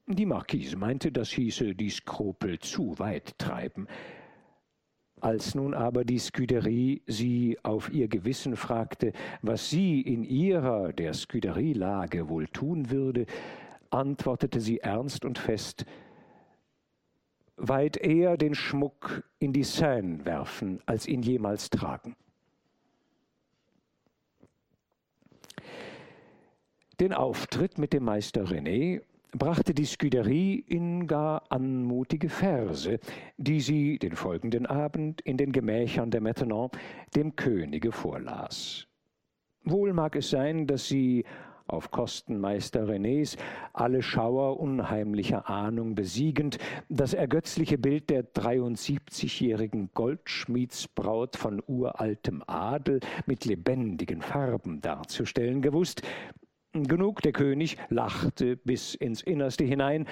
Die Marquise meinte, das hieße die Skrupel zu weit treiben. Als nun aber die Scuderie sie auf ihr Gewissen fragte, was sie in ihrer, der Scuderie-Lage wohl tun würde, antwortete sie ernst und fest, weit eher den Schmuck in die Seine werfen, als ihn jemals tragen. Den Auftritt mit dem Meister René brachte die Scuderie in gar anmutige Verse, die sie den folgenden Abend in den Gemächern der Maintenant dem Könige vorlas. Wohl mag es sein, dass sie auf Kosten Meister Renés, alle Schauer unheimlicher Ahnung besiegend, das ergötzliche Bild der 73-jährigen Goldschmiedsbraut von uraltem Adel mit lebendigen Farben darzustellen gewusst. Genug, der König lachte bis ins Innerste hinein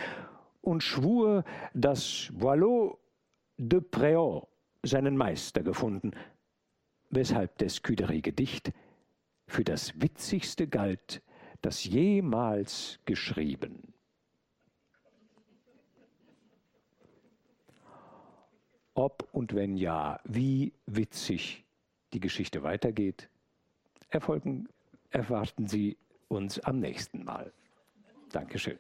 und schwur, dass Boileau de Préau seinen Meister gefunden, weshalb das Scuderie-Gedicht für das Witzigste galt, das jemals geschrieben. Ob und wenn ja, wie witzig die Geschichte weitergeht, erfolgen, erwarten Sie uns am nächsten Mal. Dankeschön.